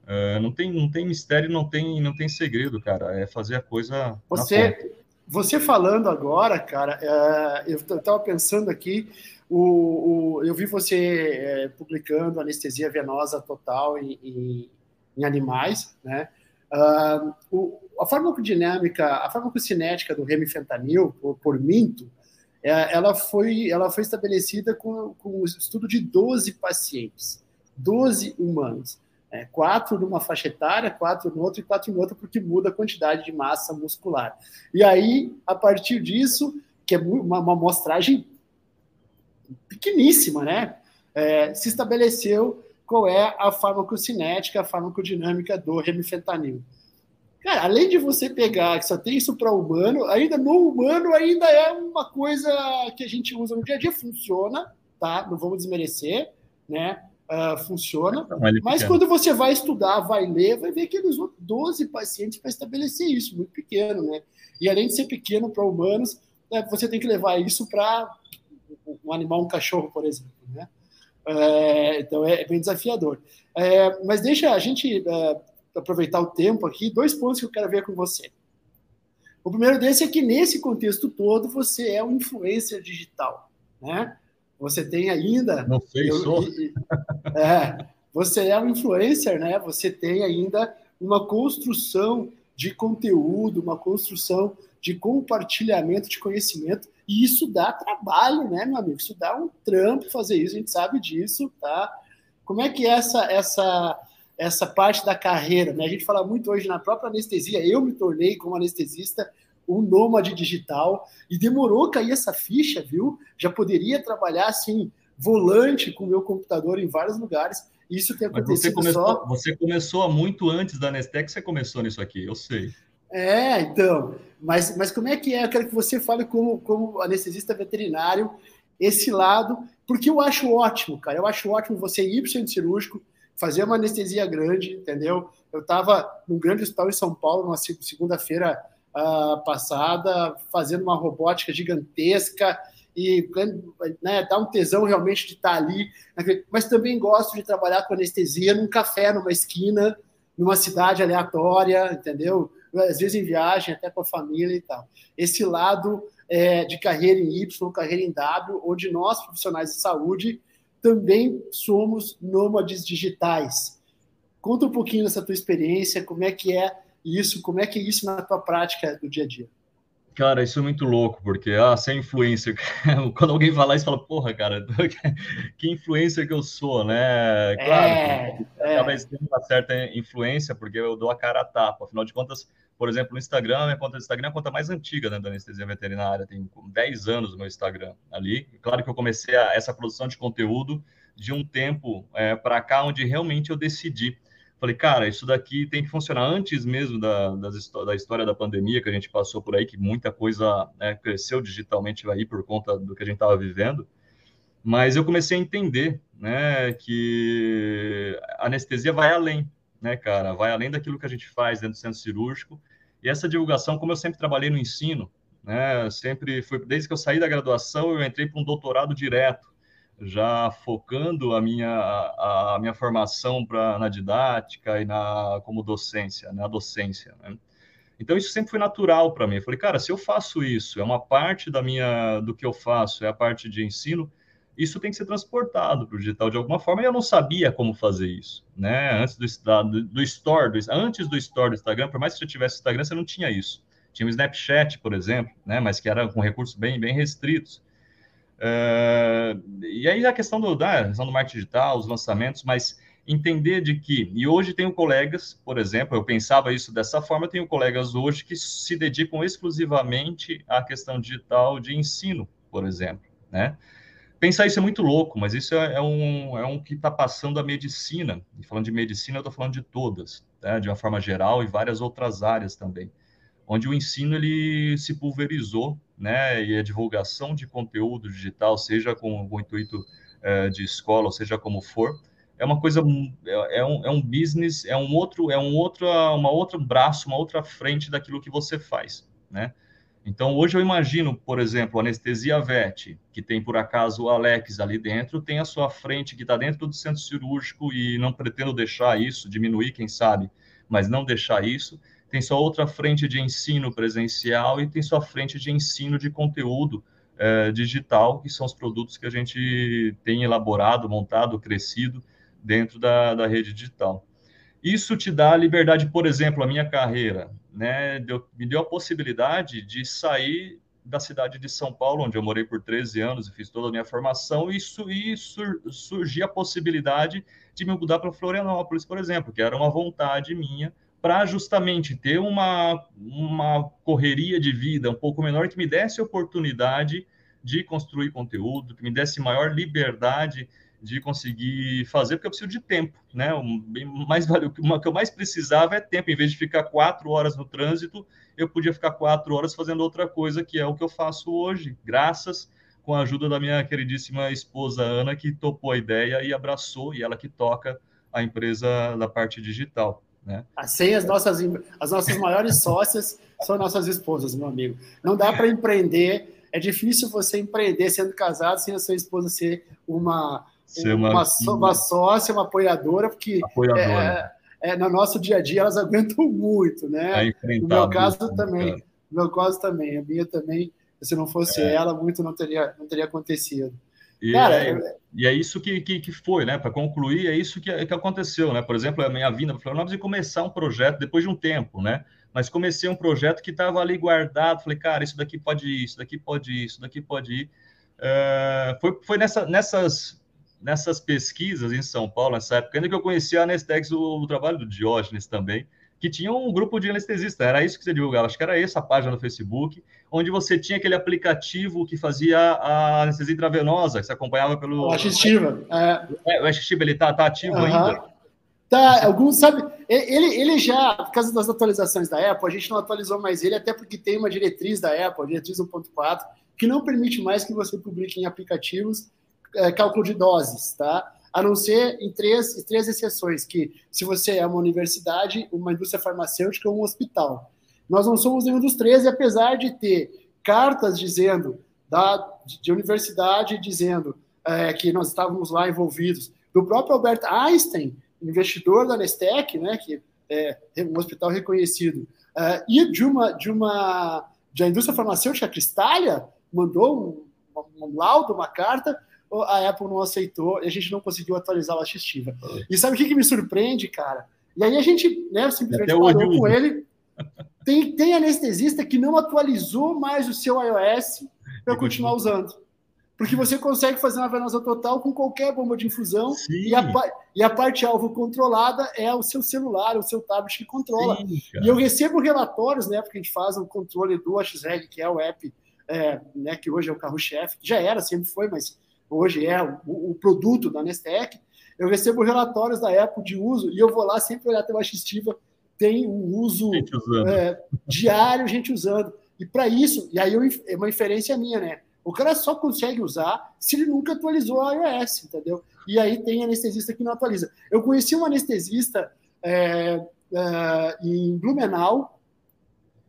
É, não, tem, não tem mistério, não tem, não tem segredo, cara. É fazer a coisa. Você, você falando agora, cara, é, eu estava pensando aqui, o, o, eu vi você é, publicando anestesia venosa total em, em, em animais, né? Uh, o, a farmacodinâmica, a farmacocinética do remifentanil, por, por minto, é, ela, foi, ela foi estabelecida com, o estudo de 12 pacientes, 12 humanos. É, quatro numa faixa etária, quatro no outro e quatro no outro, porque muda a quantidade de massa muscular. E aí, a partir disso, que é uma, uma amostragem pequeníssima, né? É, se estabeleceu qual é a farmacocinética, a farmacodinâmica do remifentanil. Cara, além de você pegar que só tem isso para humano, ainda no humano ainda é uma coisa que a gente usa no dia a dia, funciona, tá? Não vamos desmerecer, né? Uh, funciona, mas quando você vai estudar, vai ler, vai ver que eles usam 12 pacientes para estabelecer isso, muito pequeno, né? E além de ser pequeno para humanos, né, você tem que levar isso para um animal, um cachorro, por exemplo, né? É, então é, bem desafiador. É, mas deixa a gente é, aproveitar o tempo aqui, dois pontos que eu quero ver com você. O primeiro desse é que nesse contexto todo você é um influencer digital, né? Você tem ainda. Não sei, eu, sou. É, você é um influencer, né? Você tem ainda uma construção de conteúdo, uma construção de compartilhamento de conhecimento e isso dá trabalho, né, meu amigo? Isso dá um trampo fazer isso, a gente sabe disso, tá? Como é que é essa, essa, essa parte da carreira, né? A gente fala muito hoje na própria anestesia, eu me tornei como anestesista um nômade digital e demorou cair essa ficha, viu? Já poderia trabalhar assim, volante com o meu computador em vários lugares. Isso tem acontecido Mas você começou, só... Você começou muito antes da Nestec, você começou nisso aqui, eu sei. É, então. Mas, mas como é que é? Eu quero que você fale como, como anestesista veterinário esse lado, porque eu acho ótimo, cara. Eu acho ótimo você ir para o centro cirúrgico, fazer uma anestesia grande, entendeu? Eu estava num grande hospital em São Paulo, numa segunda-feira uh, passada, fazendo uma robótica gigantesca e né, dá um tesão realmente de estar ali. Mas também gosto de trabalhar com anestesia num café, numa esquina, numa cidade aleatória, entendeu? às vezes em viagem, até com a família e tal. Esse lado é, de carreira em Y, carreira em W, onde nós, profissionais de saúde, também somos nômades digitais. Conta um pouquinho dessa tua experiência, como é que é isso, como é que é isso na tua prática do dia a dia. Cara, isso é muito louco, porque ah, sem influência. Quando alguém fala isso, fala, porra, cara, que influência que eu sou, né? Claro, é, é. talvez tenha uma certa influência, porque eu dou a cara a tapa. Afinal de contas, por exemplo, no Instagram, minha conta do Instagram é a conta mais antiga né, da anestesia veterinária, tem 10 anos o meu Instagram ali. Claro que eu comecei a, essa produção de conteúdo de um tempo é, para cá, onde realmente eu decidi. Falei, cara, isso daqui tem que funcionar antes mesmo da, das, da história da pandemia que a gente passou por aí, que muita coisa né, cresceu digitalmente aí por conta do que a gente estava vivendo. Mas eu comecei a entender né, que a anestesia vai além né, cara? Vai além daquilo que a gente faz dentro do centro cirúrgico. E essa divulgação, como eu sempre trabalhei no ensino, né, sempre foi desde que eu saí da graduação, eu entrei para um doutorado direto, já focando a minha a, a minha formação para na didática e na como docência, na docência, né? Então isso sempre foi natural para mim. Eu falei, cara, se eu faço isso, é uma parte da minha do que eu faço, é a parte de ensino, isso tem que ser transportado para o digital de alguma forma. E eu não sabia como fazer isso, né? Antes do, do, do store, do, antes do store do Instagram, por mais que você tivesse Instagram, você não tinha isso. Tinha o Snapchat, por exemplo, né? Mas que era com recursos bem, bem restritos. Uh, e aí a questão do, da questão do marketing digital, os lançamentos, mas entender de que, e hoje tenho colegas, por exemplo, eu pensava isso dessa forma, tenho colegas hoje que se dedicam exclusivamente à questão digital de ensino, por exemplo, né? Pensar isso é muito louco, mas isso é, é um, é um que está passando a medicina, e falando de medicina, eu estou falando de todas, né? de uma forma geral, e várias outras áreas também, onde o ensino ele se pulverizou, né, e a divulgação de conteúdo digital, seja com o intuito é, de escola, seja como for, é uma coisa é, é, um, é um business é um outro é um outro uma outra braço uma outra frente daquilo que você faz né? Então hoje eu imagino por exemplo anestesia vet que tem por acaso o Alex ali dentro tem a sua frente que está dentro do centro cirúrgico e não pretendo deixar isso diminuir quem sabe mas não deixar isso tem sua outra frente de ensino presencial e tem sua frente de ensino de conteúdo é, digital que são os produtos que a gente tem elaborado montado crescido dentro da, da rede digital. Isso te dá a liberdade, por exemplo, a minha carreira, né, deu, me deu a possibilidade de sair da cidade de São Paulo, onde eu morei por 13 anos e fiz toda a minha formação, e, su, e sur, a possibilidade de me mudar para Florianópolis, por exemplo, que era uma vontade minha, para justamente ter uma, uma correria de vida um pouco menor que me desse oportunidade de construir conteúdo, que me desse maior liberdade de conseguir fazer, porque eu preciso de tempo, né? O mais o que eu mais precisava é tempo. Em vez de ficar quatro horas no trânsito, eu podia ficar quatro horas fazendo outra coisa, que é o que eu faço hoje, graças com a ajuda da minha queridíssima esposa Ana, que topou a ideia e abraçou, e ela que toca a empresa da parte digital. Né? Assim, as nossas, as nossas maiores sócias são nossas esposas, meu amigo. Não dá para empreender, é difícil você empreender sendo casado sem a sua esposa ser uma ser uma, uma, uma sócia, uma apoiadora, porque apoiadora. É, é, no nosso dia a dia elas aguentam muito, né? É no meu caso também. Cara. No meu caso também. A minha também, se não fosse é. ela, muito não teria, não teria acontecido. E, Cara, é, e é isso que, que, que foi, né? Para concluir, é isso que, que aconteceu, né? Por exemplo, a minha vinda para Florianópolis e começar um projeto depois de um tempo, né? Mas comecei um projeto que estava ali guardado. Falei, cara, isso daqui pode ir, isso daqui pode ir, isso daqui pode ir. Uh, foi foi nessa, nessas nessas pesquisas em São Paulo, nessa época, ainda que eu conhecia a Anestex, o, o trabalho do Diógenes também, que tinha um grupo de anestesistas, era isso que você divulgava, acho que era essa página no Facebook, onde você tinha aquele aplicativo que fazia a anestesia intravenosa, que você acompanhava pelo... O assistiva. É, é o assistiva, ele tá, tá ativo uhum. ainda? Tá, alguns, sabe, ele, ele já, por causa das atualizações da Apple, a gente não atualizou mais ele, até porque tem uma diretriz da Apple, a diretriz 1.4, que não permite mais que você publique em aplicativos é, cálculo de doses, tá? A não ser em três, três exceções, que se você é uma universidade, uma indústria farmacêutica ou um hospital. Nós não somos nenhum dos três, e apesar de ter cartas dizendo, da, de universidade dizendo é, que nós estávamos lá envolvidos, do próprio Albert Einstein, investidor da Nestec, né, que é um hospital reconhecido, é, e de uma, de uma de indústria farmacêutica Cristália, mandou um, um laudo, uma carta, a Apple não aceitou e a gente não conseguiu atualizar a assistiva. E sabe o que, que me surpreende, cara? E aí a gente né, simplesmente Até parou com ele. Tem, tem anestesista que não atualizou mais o seu iOS para continuar usando. Porque você consegue fazer uma venosa total com qualquer bomba de infusão e a, e a, parte alvo controlada é o seu celular, o seu tablet que controla. Sim, e eu recebo relatórios, né? Porque a gente faz o controle do XREG, que é o app, é, né, que hoje é o carro-chefe, já era, sempre foi, mas hoje é o, o produto da Nestec, eu recebo relatórios da Apple de uso e eu vou lá sempre olhar a estiva, tem um uso é, diário, gente usando. E para isso, e aí eu, é uma inferência minha, né? O cara só consegue usar se ele nunca atualizou a iOS, entendeu? E aí tem anestesista que não atualiza. Eu conheci um anestesista é, é, em Blumenau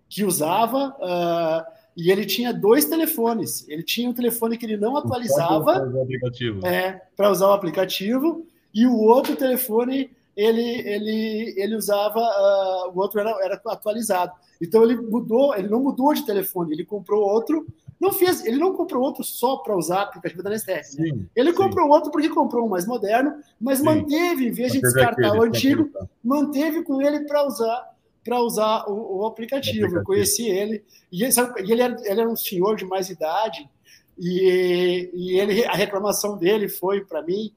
que usava uh, e ele tinha dois telefones. Ele tinha um telefone que ele não atualizava para usar o aplicativo. É, para usar o aplicativo, e o outro telefone ele, ele, ele usava, uh, o outro era, era atualizado. Então ele mudou, ele não mudou de telefone, ele comprou outro, não fez, ele não comprou outro só para usar aplicativo da Nestec. Né? Ele sim. comprou outro porque comprou um mais moderno, mas sim. manteve, em vez de descartar o antigo, manteve com ele para usar para usar o, o aplicativo. aplicativo. Eu conheci ele e ele, ele, era, ele era um senhor de mais idade e, e ele, a reclamação dele foi para mim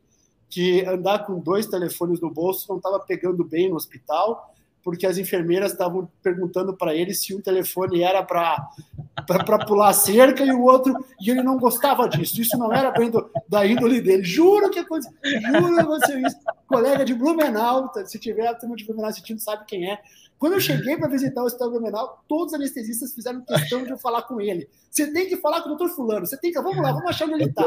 que andar com dois telefones no bolso não estava pegando bem no hospital, porque as enfermeiras estavam perguntando para ele se um telefone era para pular cerca e o outro, e ele não gostava disso. Isso não era bem do, da índole dele. Juro que aconteceu, juro que aconteceu isso. Colega de Blumenau, se tiver a turma de Blumenau assistindo, sabe quem é. Quando eu cheguei para visitar o Hospital Blumenau, todos os anestesistas fizeram questão de eu falar com ele. Você tem que falar com o doutor Fulano, você tem que. Vamos lá, vamos achar onde ele está.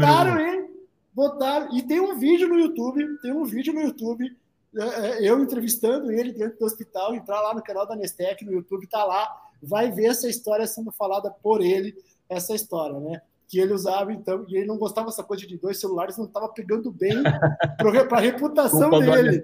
Cataram ele, botaram. E tem um vídeo no YouTube, tem um vídeo no YouTube, é, é, eu entrevistando ele dentro do hospital, entrar lá no canal da Nestec, no YouTube, tá lá, vai ver essa história sendo falada por ele, essa história, né? Que ele usava, então, e ele não gostava dessa coisa de dois celulares, não estava pegando bem para a reputação culpa dele.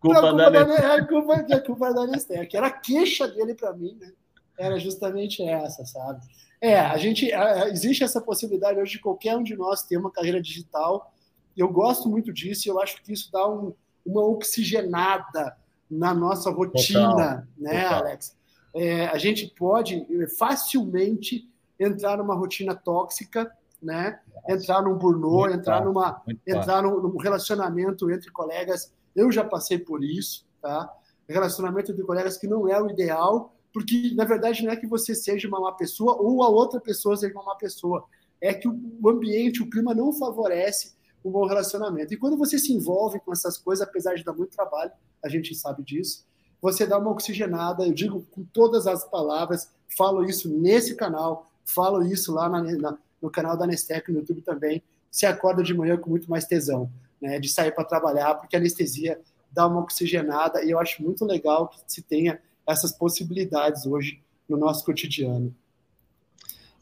Culpa, culpa da, da é, culpa, é culpa da Nestec. Era a queixa dele para mim, né? Era justamente essa, sabe? É, a gente existe essa possibilidade hoje de qualquer um de nós ter uma carreira digital. Eu gosto muito disso e eu acho que isso dá um, uma oxigenada na nossa rotina, total, né, total. Alex? É, a gente pode facilmente entrar numa rotina tóxica, né? Entrar num burnout, entrar numa entrar num, num, relacionamento entre colegas. Eu já passei por isso, tá? Relacionamento entre colegas que não é o ideal, porque na verdade não é que você seja uma má pessoa ou a outra pessoa seja uma má pessoa, é que o ambiente, o clima não favorece um bom relacionamento. E quando você se envolve com essas coisas, apesar de dar muito trabalho, a gente sabe disso, você dá uma oxigenada, eu digo com todas as palavras, falo isso nesse canal, falo isso lá na, na, no canal da Anestec, no YouTube também, se acorda de manhã com muito mais tesão, né, de sair para trabalhar, porque a anestesia dá uma oxigenada e eu acho muito legal que se tenha essas possibilidades hoje no nosso cotidiano.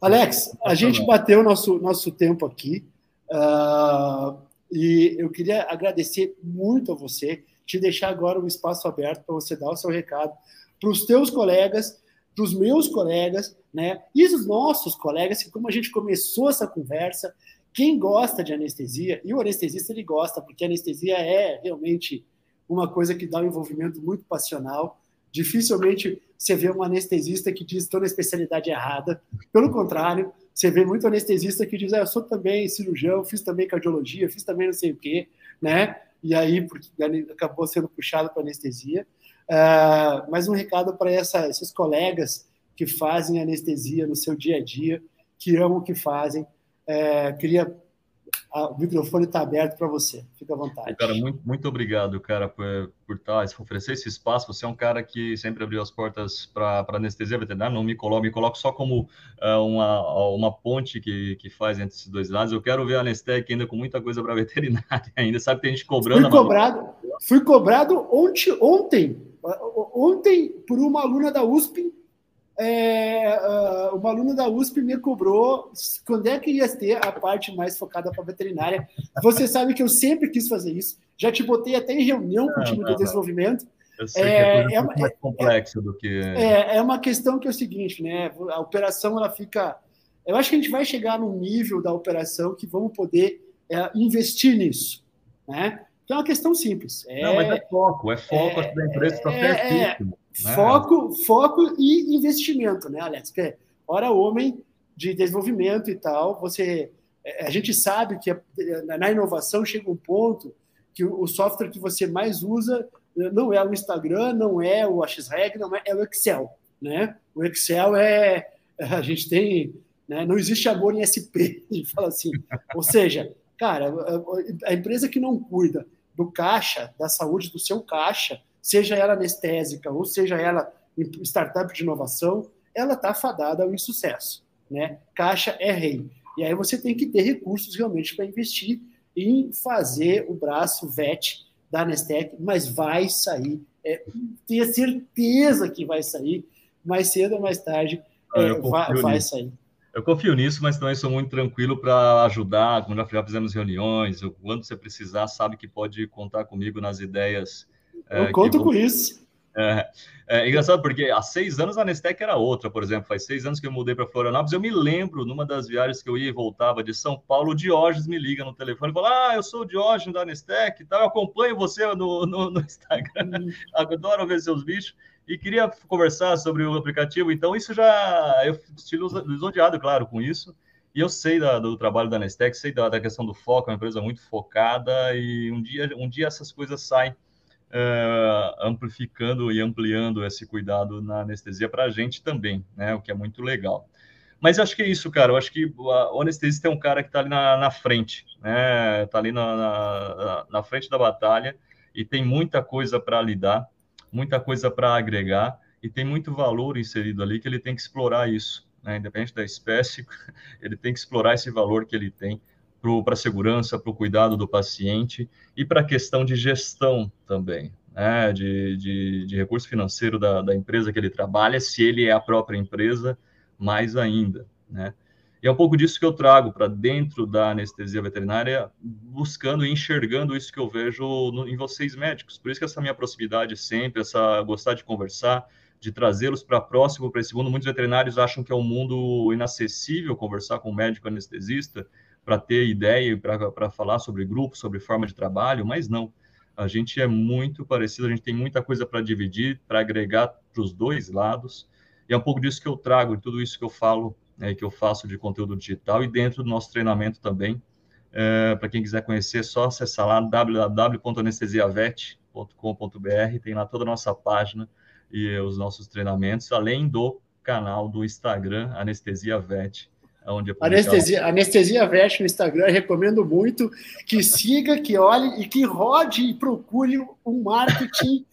Alex, a gente bateu nosso nosso tempo aqui uh, e eu queria agradecer muito a você, te deixar agora um espaço aberto para você dar o seu recado para os teus colegas dos meus colegas, né? E dos nossos colegas, que como a gente começou essa conversa, quem gosta de anestesia, e o anestesista ele gosta, porque anestesia é realmente uma coisa que dá um envolvimento muito passional. Dificilmente você vê um anestesista que diz estou na especialidade errada. Pelo contrário, você vê muito anestesista que diz, ah, eu sou também cirurgião, fiz também cardiologia, fiz também não sei o quê, né? E aí, porque acabou sendo puxado para anestesia. Uh, mas um recado para esses colegas que fazem anestesia no seu dia a dia, que amam o que fazem. Uh, queria o microfone está aberto para você. Fica à vontade. Cara, muito, muito obrigado, cara, por, por tá, oferecer esse espaço. Você é um cara que sempre abriu as portas para anestesia veterinária. Não me coloco, me coloco só como uh, uma, uma ponte que, que faz entre esses dois lados. Eu quero ver a Anestec ainda com muita coisa para veterinária ainda. Sabe que tem gente cobrando. Fui cobrado, fui cobrado ontem, ontem Ontem, por uma aluna da USP, é, uh, uma aluna da USP me cobrou quando é que ia ter a parte mais focada para veterinária. Você sabe que eu sempre quis fazer isso. Já te botei até em reunião com o time de desenvolvimento. É, é, é mais é, complexo do que. É, é uma questão que é o seguinte, né? A operação ela fica. Eu acho que a gente vai chegar num nível da operação que vamos poder é, investir nisso, né? Então é uma questão simples. É, não, mas é foco, é foco é, da empresa está é, é, né? Foco, foco e investimento, né, Alex? Que é, hora homem de desenvolvimento e tal, você. É, a gente sabe que na inovação chega um ponto que o software que você mais usa não é o Instagram, não é o Xreg, não é, é o Excel, né? O Excel é a gente tem, né, não existe amor em SP, a gente fala assim. Ou seja, cara, a empresa que não cuida do caixa, da saúde do seu caixa, seja ela anestésica ou seja ela startup de inovação, ela está fadada ao insucesso. Né? Caixa é rei. E aí você tem que ter recursos realmente para investir em fazer o braço VET da Nestec, mas vai sair. É, tenha certeza que vai sair, mais cedo ou mais tarde ah, é, vai, vai sair. Eu confio nisso, mas também sou muito tranquilo para ajudar, como já fizemos reuniões, quando você precisar, sabe que pode contar comigo nas ideias. Eu é, conto com isso. É, é, engraçado porque há seis anos a Nestec era outra, por exemplo. Faz seis anos que eu mudei para Florianópolis. Eu me lembro, numa das viagens que eu ia e voltava de São Paulo, o Diógenes me liga no telefone e fala: Ah, eu sou o Diógenes da Nestec, tá? eu acompanho você no, no, no Instagram, uhum. adoro ver seus bichos. E queria conversar sobre o aplicativo. Então, isso já. Eu estive lisonjeado, claro, com isso. E eu sei da, do trabalho da Nestec, sei da, da questão do foco, é uma empresa muito focada. E um dia, um dia essas coisas saem uh, amplificando e ampliando esse cuidado na anestesia para a gente também, né? O que é muito legal. Mas acho que é isso, cara. Eu acho que o anestesista é um cara que está ali na, na, frente, né? Está ali na, na, na, frente da batalha e tem muita coisa para lidar, muita coisa para agregar e tem muito valor inserido ali que ele tem que explorar isso, né? Independente da espécie, ele tem que explorar esse valor que ele tem para a segurança, para o cuidado do paciente e para a questão de gestão também, né? de, de, de recurso financeiro da, da, empresa que ele trabalha, se ele é a própria empresa, mais ainda. Né? E é um pouco disso que eu trago para dentro da anestesia veterinária, buscando e enxergando isso que eu vejo no, em vocês médicos. Por isso que essa minha proximidade sempre, essa gostar de conversar, de trazê-los para próximo, para esse mundo. Muitos veterinários acham que é um mundo inacessível conversar com um médico anestesista, para ter ideia e para falar sobre grupo, sobre forma de trabalho, mas não. A gente é muito parecido, a gente tem muita coisa para dividir, para agregar para os dois lados. E é um pouco disso que eu trago, de tudo isso que eu falo, né, que eu faço de conteúdo digital e dentro do nosso treinamento também. É, para quem quiser conhecer, é só acessar lá www.anestesiavet.com.br, tem lá toda a nossa página e os nossos treinamentos, além do canal do Instagram Anestesia Vet, Onde é anestesia, anestesia Veste no Instagram, recomendo muito que siga, que olhe e que rode e procure um marketing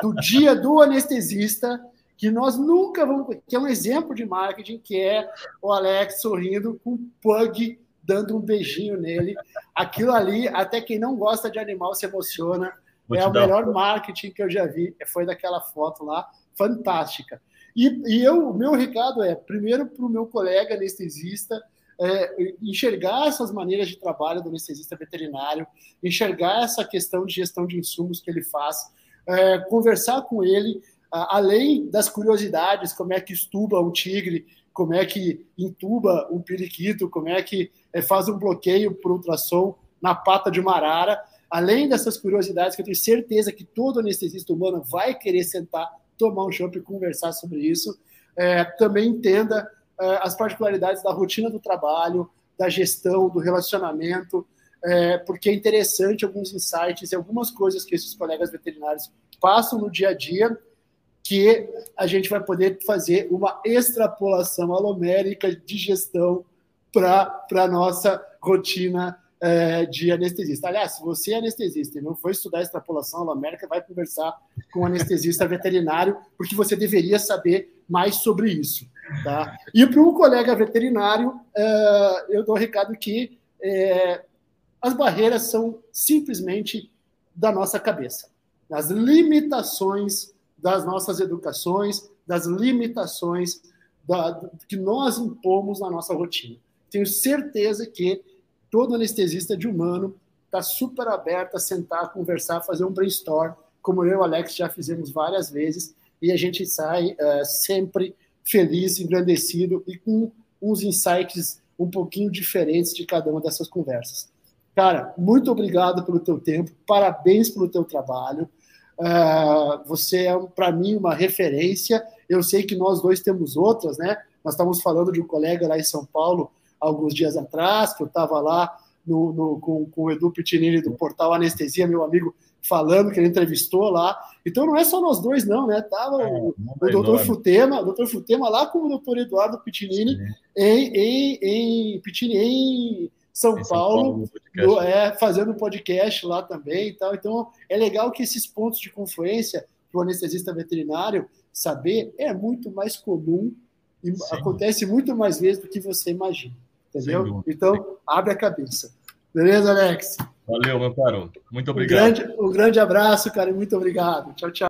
do dia do anestesista, que nós nunca vamos. que é um exemplo de marketing, que é o Alex sorrindo com o Pug dando um beijinho nele. Aquilo ali, até quem não gosta de animal se emociona. Vou é o melhor marketing que eu já vi. Foi daquela foto lá, fantástica. E, e eu, o meu recado é, primeiro, para o meu colega anestesista, é, enxergar essas maneiras de trabalho do anestesista veterinário, enxergar essa questão de gestão de insumos que ele faz, é, conversar com ele, além das curiosidades, como é que estuba um tigre, como é que intuba um periquito, como é que é, faz um bloqueio por ultrassom na pata de uma arara, além dessas curiosidades que eu tenho certeza que todo anestesista humano vai querer sentar tomar um chopp e conversar sobre isso. É, também entenda é, as particularidades da rotina do trabalho, da gestão, do relacionamento, é, porque é interessante alguns insights e algumas coisas que esses colegas veterinários passam no dia a dia que a gente vai poder fazer uma extrapolação alomérica de gestão para a nossa rotina é, de anestesista. Aliás, se você é anestesista e não foi estudar extrapolação alomérica, vai conversar com um anestesista veterinário, porque você deveria saber mais sobre isso. Tá? E para um colega veterinário, é, eu dou o recado que é, as barreiras são simplesmente da nossa cabeça, das limitações das nossas educações, das limitações da, que nós impomos na nossa rotina. Tenho certeza que todo anestesista de humano está super aberto a sentar, conversar, fazer um brainstorm, como eu e o Alex já fizemos várias vezes, e a gente sai uh, sempre feliz, engrandecido e com uns insights um pouquinho diferentes de cada uma dessas conversas. Cara, muito obrigado pelo teu tempo, parabéns pelo teu trabalho. Uh, você é, para mim, uma referência. Eu sei que nós dois temos outras, né? Nós estávamos falando de um colega lá em São Paulo, alguns dias atrás, que eu estava lá no, no, com, com o Edu Pitinini do portal Anestesia, meu amigo, falando que ele entrevistou lá. Então não é só nós dois, não, né? Tava é, o, o doutor Futema, o doutor Futema lá com o doutor Eduardo Pitinini em, em, em, Pitinini, em São Paulo, São Paulo é, fazendo um podcast lá também e tal. Então é legal que esses pontos de confluência para o anestesista veterinário saber é muito mais comum e Sim. acontece muito mais vezes do que você imagina. Entendeu? Então, abre a cabeça. Beleza, Alex? Valeu, meu caro. Muito obrigado. Um grande, um grande abraço, cara, e muito obrigado. Tchau, tchau.